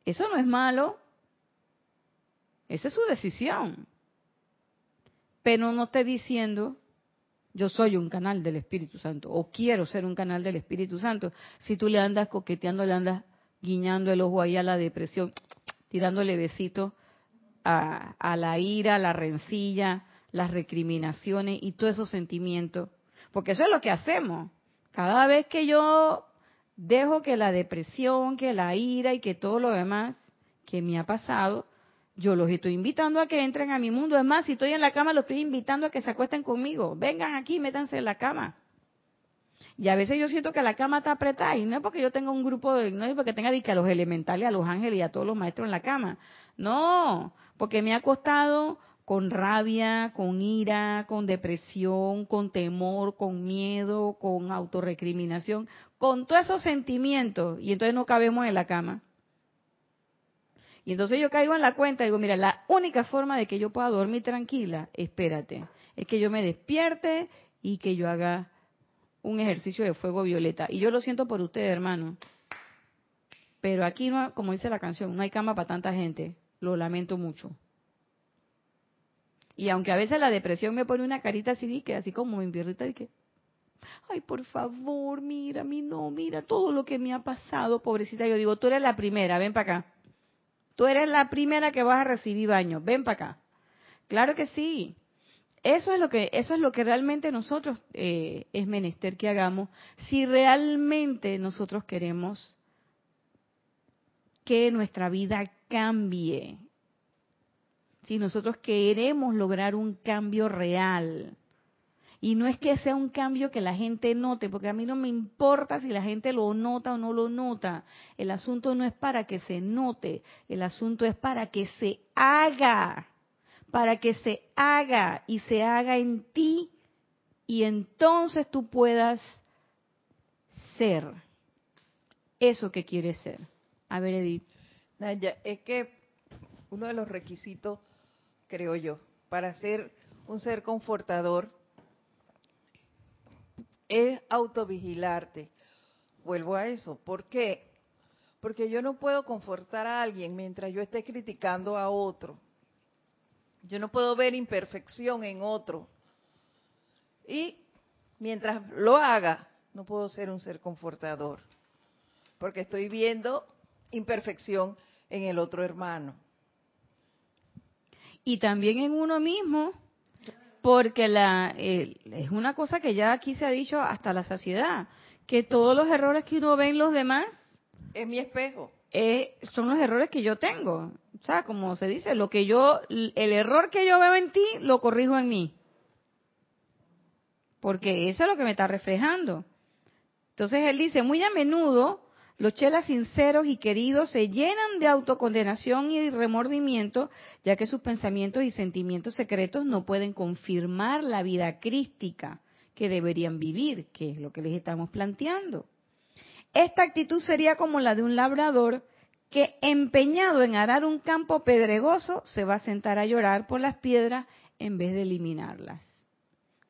eso no es malo. Esa es su decisión. Pero no esté diciendo, yo soy un canal del Espíritu Santo, o quiero ser un canal del Espíritu Santo. Si tú le andas coqueteando, le andas guiñando el ojo ahí a la depresión, tirándole besitos a, a la ira, la rencilla, las recriminaciones y todos esos sentimientos. Porque eso es lo que hacemos. Cada vez que yo dejo que la depresión, que la ira y que todo lo demás que me ha pasado, yo los estoy invitando a que entren a mi mundo. Es más, si estoy en la cama, los estoy invitando a que se acuesten conmigo. Vengan aquí, métanse en la cama. Y a veces yo siento que la cama está apretada y no es porque yo tenga un grupo de, no es porque tenga a los elementales, a los ángeles y a todos los maestros en la cama. No, porque me ha costado con rabia, con ira, con depresión, con temor, con miedo, con autorrecriminación, con todos esos sentimientos, y entonces no cabemos en la cama. Y entonces yo caigo en la cuenta y digo, mira, la única forma de que yo pueda dormir tranquila, espérate, es que yo me despierte y que yo haga un ejercicio de fuego violeta. Y yo lo siento por ustedes, hermano. Pero aquí, no, como dice la canción, no hay cama para tanta gente. Lo lamento mucho. Y aunque a veces la depresión me pone una carita así, que así como en pierrita, de que, ay, por favor, mira, mi no, mira todo lo que me ha pasado, pobrecita. Yo digo, tú eres la primera, ven para acá. Tú eres la primera que vas a recibir baño, ven para acá. Claro que sí. Eso es lo que, eso es lo que realmente nosotros eh, es menester que hagamos. Si realmente nosotros queremos que nuestra vida cambie, si nosotros queremos lograr un cambio real. Y no es que sea un cambio que la gente note, porque a mí no me importa si la gente lo nota o no lo nota. El asunto no es para que se note, el asunto es para que se haga, para que se haga y se haga en ti y entonces tú puedas ser eso que quieres ser. A ver, Edith. es que uno de los requisitos creo yo, para ser un ser confortador, es autovigilarte. Vuelvo a eso. ¿Por qué? Porque yo no puedo confortar a alguien mientras yo esté criticando a otro. Yo no puedo ver imperfección en otro. Y mientras lo haga, no puedo ser un ser confortador. Porque estoy viendo imperfección en el otro hermano. Y también en uno mismo, porque la, es una cosa que ya aquí se ha dicho hasta la saciedad, que todos los errores que uno ve en los demás es mi espejo. Eh, son los errores que yo tengo. O sea, como se dice, lo que yo, el error que yo veo en ti, lo corrijo en mí. Porque eso es lo que me está reflejando. Entonces él dice, muy a menudo los chelas sinceros y queridos se llenan de autocondenación y remordimiento, ya que sus pensamientos y sentimientos secretos no pueden confirmar la vida crística que deberían vivir, que es lo que les estamos planteando. Esta actitud sería como la de un labrador que empeñado en arar un campo pedregoso se va a sentar a llorar por las piedras en vez de eliminarlas.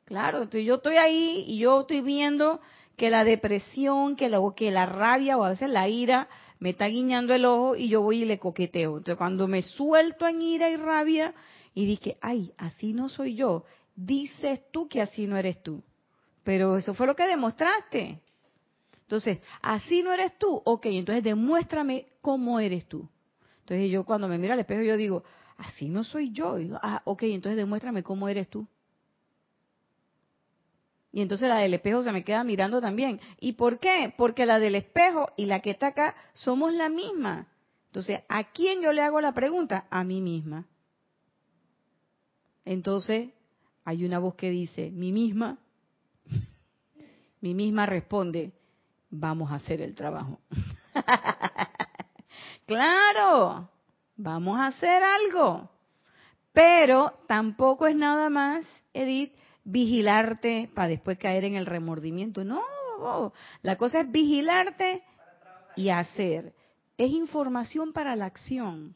Claro, entonces yo estoy ahí y yo estoy viendo que la depresión, que la, que la rabia o a veces la ira me está guiñando el ojo y yo voy y le coqueteo. Entonces cuando me suelto en ira y rabia y dije, ay, así no soy yo, dices tú que así no eres tú. Pero eso fue lo que demostraste. Entonces, así no eres tú, ok, entonces demuéstrame cómo eres tú. Entonces yo cuando me miro al espejo yo digo, así no soy yo. digo, ah, ok, entonces demuéstrame cómo eres tú. Y entonces la del espejo se me queda mirando también. ¿Y por qué? Porque la del espejo y la que está acá somos la misma. Entonces, ¿a quién yo le hago la pregunta? A mí misma. Entonces, hay una voz que dice, mi misma, mi misma responde, vamos a hacer el trabajo. claro, vamos a hacer algo. Pero tampoco es nada más, Edith, vigilarte para después caer en el remordimiento. No, la cosa es vigilarte y hacer. Es información para la acción.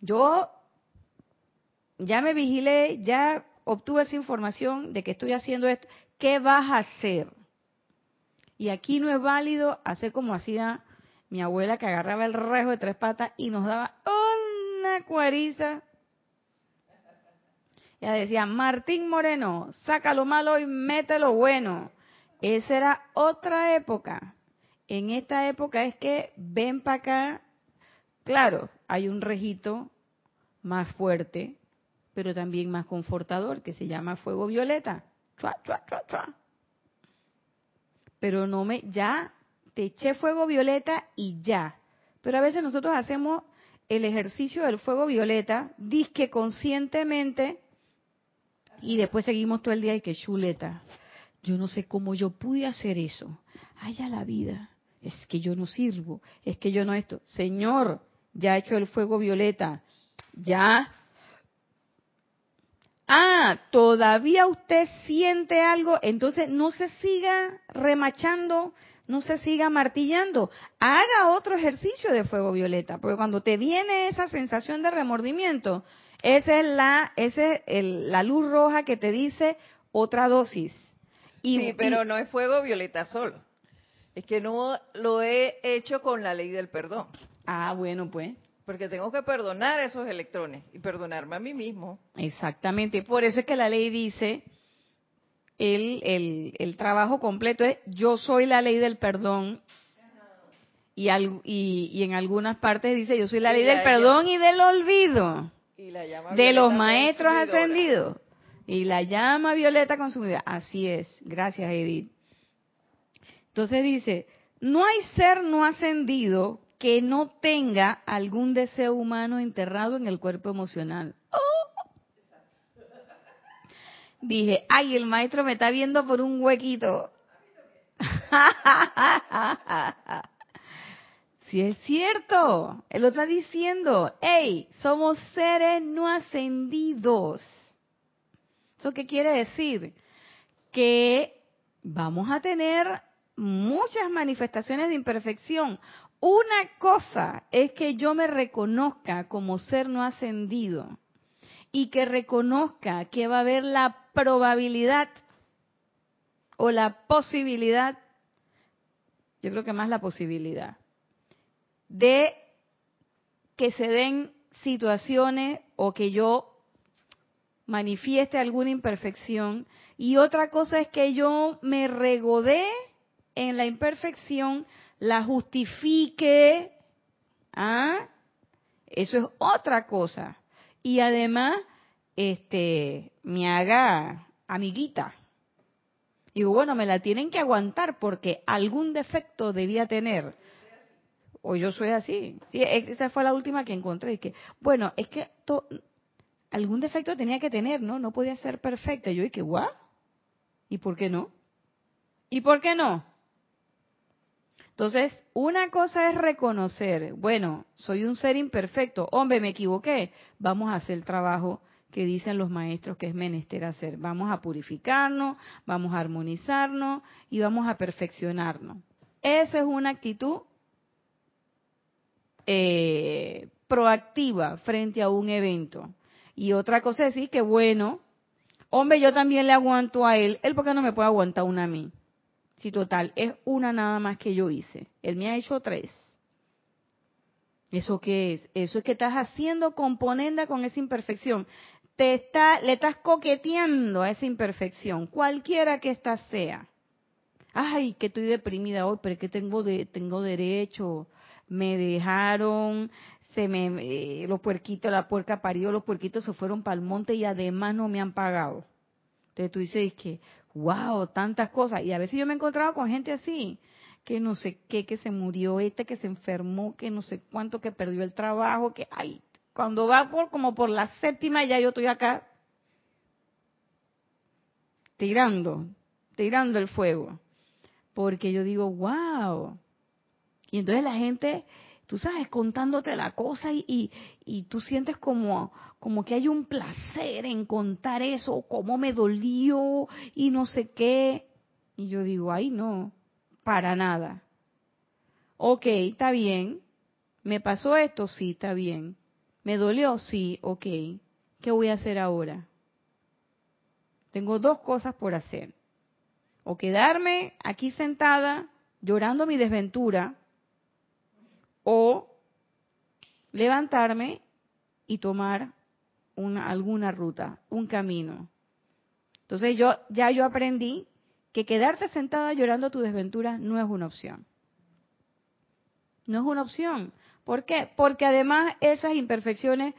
Yo ya me vigilé, ya obtuve esa información de que estoy haciendo esto. ¿Qué vas a hacer? Y aquí no es válido hacer como hacía mi abuela que agarraba el rejo de tres patas y nos daba una cuariza ella decía, Martín Moreno, saca lo malo y mete lo bueno. Esa era otra época. En esta época es que ven para acá, claro, hay un rejito más fuerte, pero también más confortador, que se llama fuego violeta. Chua, chua, chua, chua. Pero no me, ya, te eché fuego violeta y ya. Pero a veces nosotros hacemos el ejercicio del fuego violeta, disque conscientemente, y después seguimos todo el día y que chuleta. Yo no sé cómo yo pude hacer eso. Ay, ya la vida. Es que yo no sirvo. Es que yo no esto. Señor, ya ha hecho el fuego violeta. Ya. Ah, todavía usted siente algo. Entonces no se siga remachando, no se siga martillando. Haga otro ejercicio de fuego violeta. Porque cuando te viene esa sensación de remordimiento, esa es la, ese la luz roja que te dice otra dosis. Y, sí, pero no es fuego violeta solo. Es que no lo he hecho con la ley del perdón. Ah, bueno, pues. Porque tengo que perdonar a esos electrones y perdonarme a mí mismo. Exactamente. Por eso es que la ley dice, el, el, el trabajo completo es, yo soy la ley del perdón. Y, y, y en algunas partes dice, yo soy la ley del perdón y del olvido de los maestros ascendidos y la llama violeta consumida. Así es, gracias Edith. Entonces dice, no hay ser no ascendido que no tenga algún deseo humano enterrado en el cuerpo emocional. ¡Oh! Dije, ay, el maestro me está viendo por un huequito. Si es cierto, él lo está diciendo, hey, somos seres no ascendidos. ¿Eso qué quiere decir? Que vamos a tener muchas manifestaciones de imperfección. Una cosa es que yo me reconozca como ser no ascendido y que reconozca que va a haber la probabilidad o la posibilidad yo creo que más la posibilidad de que se den situaciones o que yo manifieste alguna imperfección y otra cosa es que yo me regodé en la imperfección, la justifique, ¿ah? Eso es otra cosa. Y además, este, me haga amiguita. Digo, bueno, me la tienen que aguantar porque algún defecto debía tener. O yo soy así. Sí, esa fue la última que encontré. Que, bueno, es que algún defecto tenía que tener, ¿no? No podía ser perfecta. Y yo dije, ¿guau? ¿Y por qué no? ¿Y por qué no? Entonces, una cosa es reconocer, bueno, soy un ser imperfecto, hombre, me equivoqué, vamos a hacer el trabajo que dicen los maestros que es menester hacer. Vamos a purificarnos, vamos a armonizarnos y vamos a perfeccionarnos. Esa es una actitud eh, proactiva frente a un evento. Y otra cosa es decir que, bueno, hombre, yo también le aguanto a él, él porque no me puede aguantar una a mí. Si total, es una nada más que yo hice. Él me ha hecho tres. ¿Eso qué es? Eso es que estás haciendo componenda con esa imperfección. Te está, le estás coqueteando a esa imperfección, cualquiera que ésta sea. Ay, que estoy deprimida hoy, pero que tengo, de, tengo derecho. Me dejaron, se me, eh, los puerquitos, la puerca parió, los puerquitos se fueron para el monte y además no me han pagado. Entonces tú dices que, wow, tantas cosas. Y a veces yo me he encontrado con gente así, que no sé qué, que se murió este, que se enfermó, que no sé cuánto, que perdió el trabajo, que, ay, cuando va por como por la séptima ya yo estoy acá tirando, tirando el fuego. Porque yo digo, wow. Y entonces la gente tú sabes, contándote la cosa y, y, tú sientes como, como que hay un placer en contar eso, cómo me dolió y no sé qué. Y yo digo, ay, no, para nada. Ok, está bien. ¿Me pasó esto? Sí, está bien. ¿Me dolió? Sí, ok. ¿Qué voy a hacer ahora? Tengo dos cosas por hacer. O quedarme aquí sentada llorando mi desventura, o levantarme y tomar una, alguna ruta, un camino. Entonces yo ya yo aprendí que quedarte sentada llorando tu desventura no es una opción. No es una opción. ¿Por qué? Porque además esas imperfecciones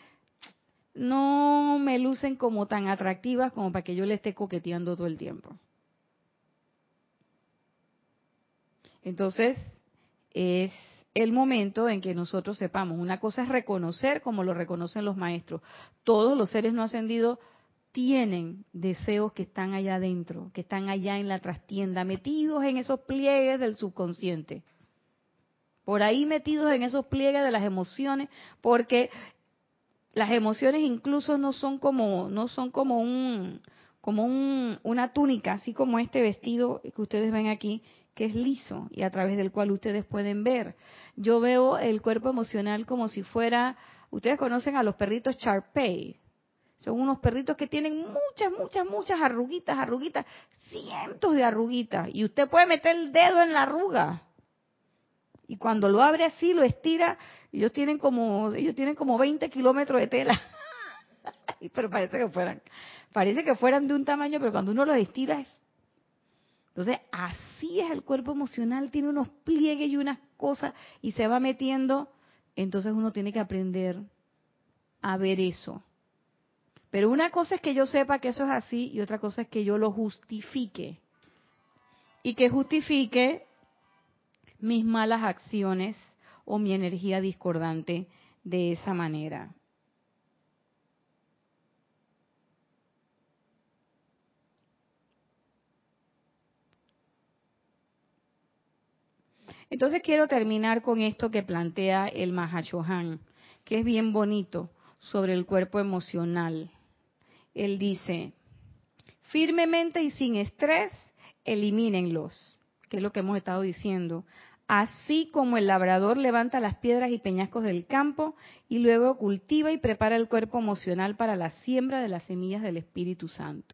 no me lucen como tan atractivas como para que yo le esté coqueteando todo el tiempo. Entonces, es el momento en que nosotros sepamos. Una cosa es reconocer como lo reconocen los maestros. Todos los seres no ascendidos tienen deseos que están allá adentro, que están allá en la trastienda, metidos en esos pliegues del subconsciente. Por ahí metidos en esos pliegues de las emociones, porque las emociones incluso no son como no son como un como un, una túnica, así como este vestido que ustedes ven aquí, que es liso y a través del cual ustedes pueden ver. Yo veo el cuerpo emocional como si fuera, ustedes conocen a los perritos Charpey. Son unos perritos que tienen muchas, muchas, muchas arruguitas, arruguitas, cientos de arruguitas. Y usted puede meter el dedo en la arruga. Y cuando lo abre así, lo estira, ellos tienen como, ellos tienen como 20 kilómetros de tela. pero parece que fueran, parece que fueran de un tamaño, pero cuando uno los estira es entonces, así es el cuerpo emocional, tiene unos pliegues y unas cosas y se va metiendo. Entonces uno tiene que aprender a ver eso. Pero una cosa es que yo sepa que eso es así y otra cosa es que yo lo justifique. Y que justifique mis malas acciones o mi energía discordante de esa manera. Entonces quiero terminar con esto que plantea el Mahachohan, que es bien bonito sobre el cuerpo emocional. Él dice, firmemente y sin estrés, elimínenlos, que es lo que hemos estado diciendo. Así como el labrador levanta las piedras y peñascos del campo y luego cultiva y prepara el cuerpo emocional para la siembra de las semillas del Espíritu Santo.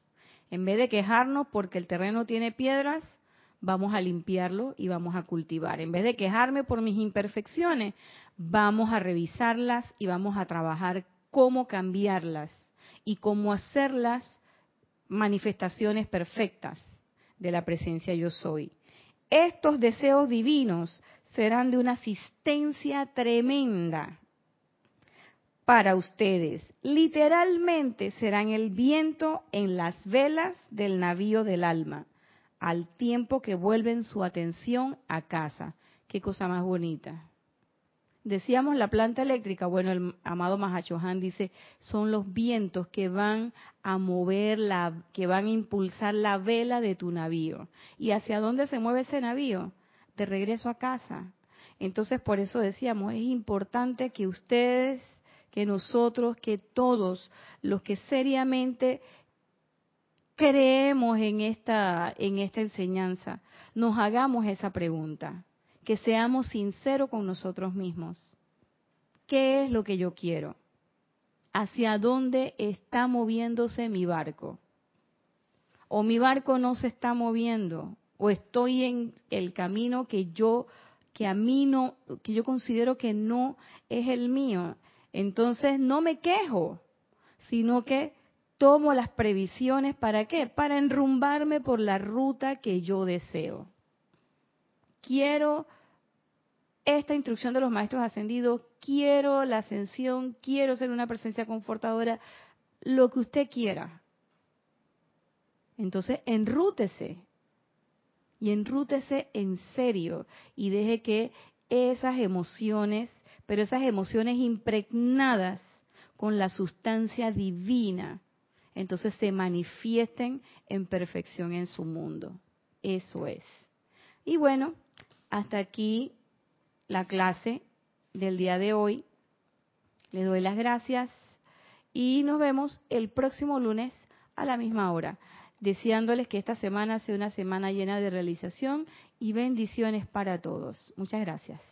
En vez de quejarnos porque el terreno tiene piedras, vamos a limpiarlo y vamos a cultivar. En vez de quejarme por mis imperfecciones, vamos a revisarlas y vamos a trabajar cómo cambiarlas y cómo hacerlas manifestaciones perfectas de la presencia yo soy. Estos deseos divinos serán de una asistencia tremenda para ustedes. Literalmente serán el viento en las velas del navío del alma, al tiempo que vuelven su atención a casa. Qué cosa más bonita. Decíamos la planta eléctrica, bueno, el amado Mahachohan dice, son los vientos que van a mover la, que van a impulsar la vela de tu navío. ¿Y hacia dónde se mueve ese navío? De regreso a casa. Entonces, por eso decíamos, es importante que ustedes, que nosotros, que todos los que seriamente creemos en esta, en esta enseñanza, nos hagamos esa pregunta que seamos sinceros con nosotros mismos. ¿Qué es lo que yo quiero? ¿Hacia dónde está moviéndose mi barco? ¿O mi barco no se está moviendo? ¿O estoy en el camino que yo que a mí no que yo considero que no es el mío? Entonces no me quejo, sino que tomo las previsiones para qué? Para enrumbarme por la ruta que yo deseo. Quiero esta instrucción de los maestros ascendidos, quiero la ascensión, quiero ser una presencia confortadora, lo que usted quiera. Entonces, enrútese. Y enrútese en serio y deje que esas emociones, pero esas emociones impregnadas con la sustancia divina, entonces se manifiesten en perfección en su mundo. Eso es. Y bueno, hasta aquí la clase del día de hoy. Les doy las gracias y nos vemos el próximo lunes a la misma hora, deseándoles que esta semana sea una semana llena de realización y bendiciones para todos. Muchas gracias.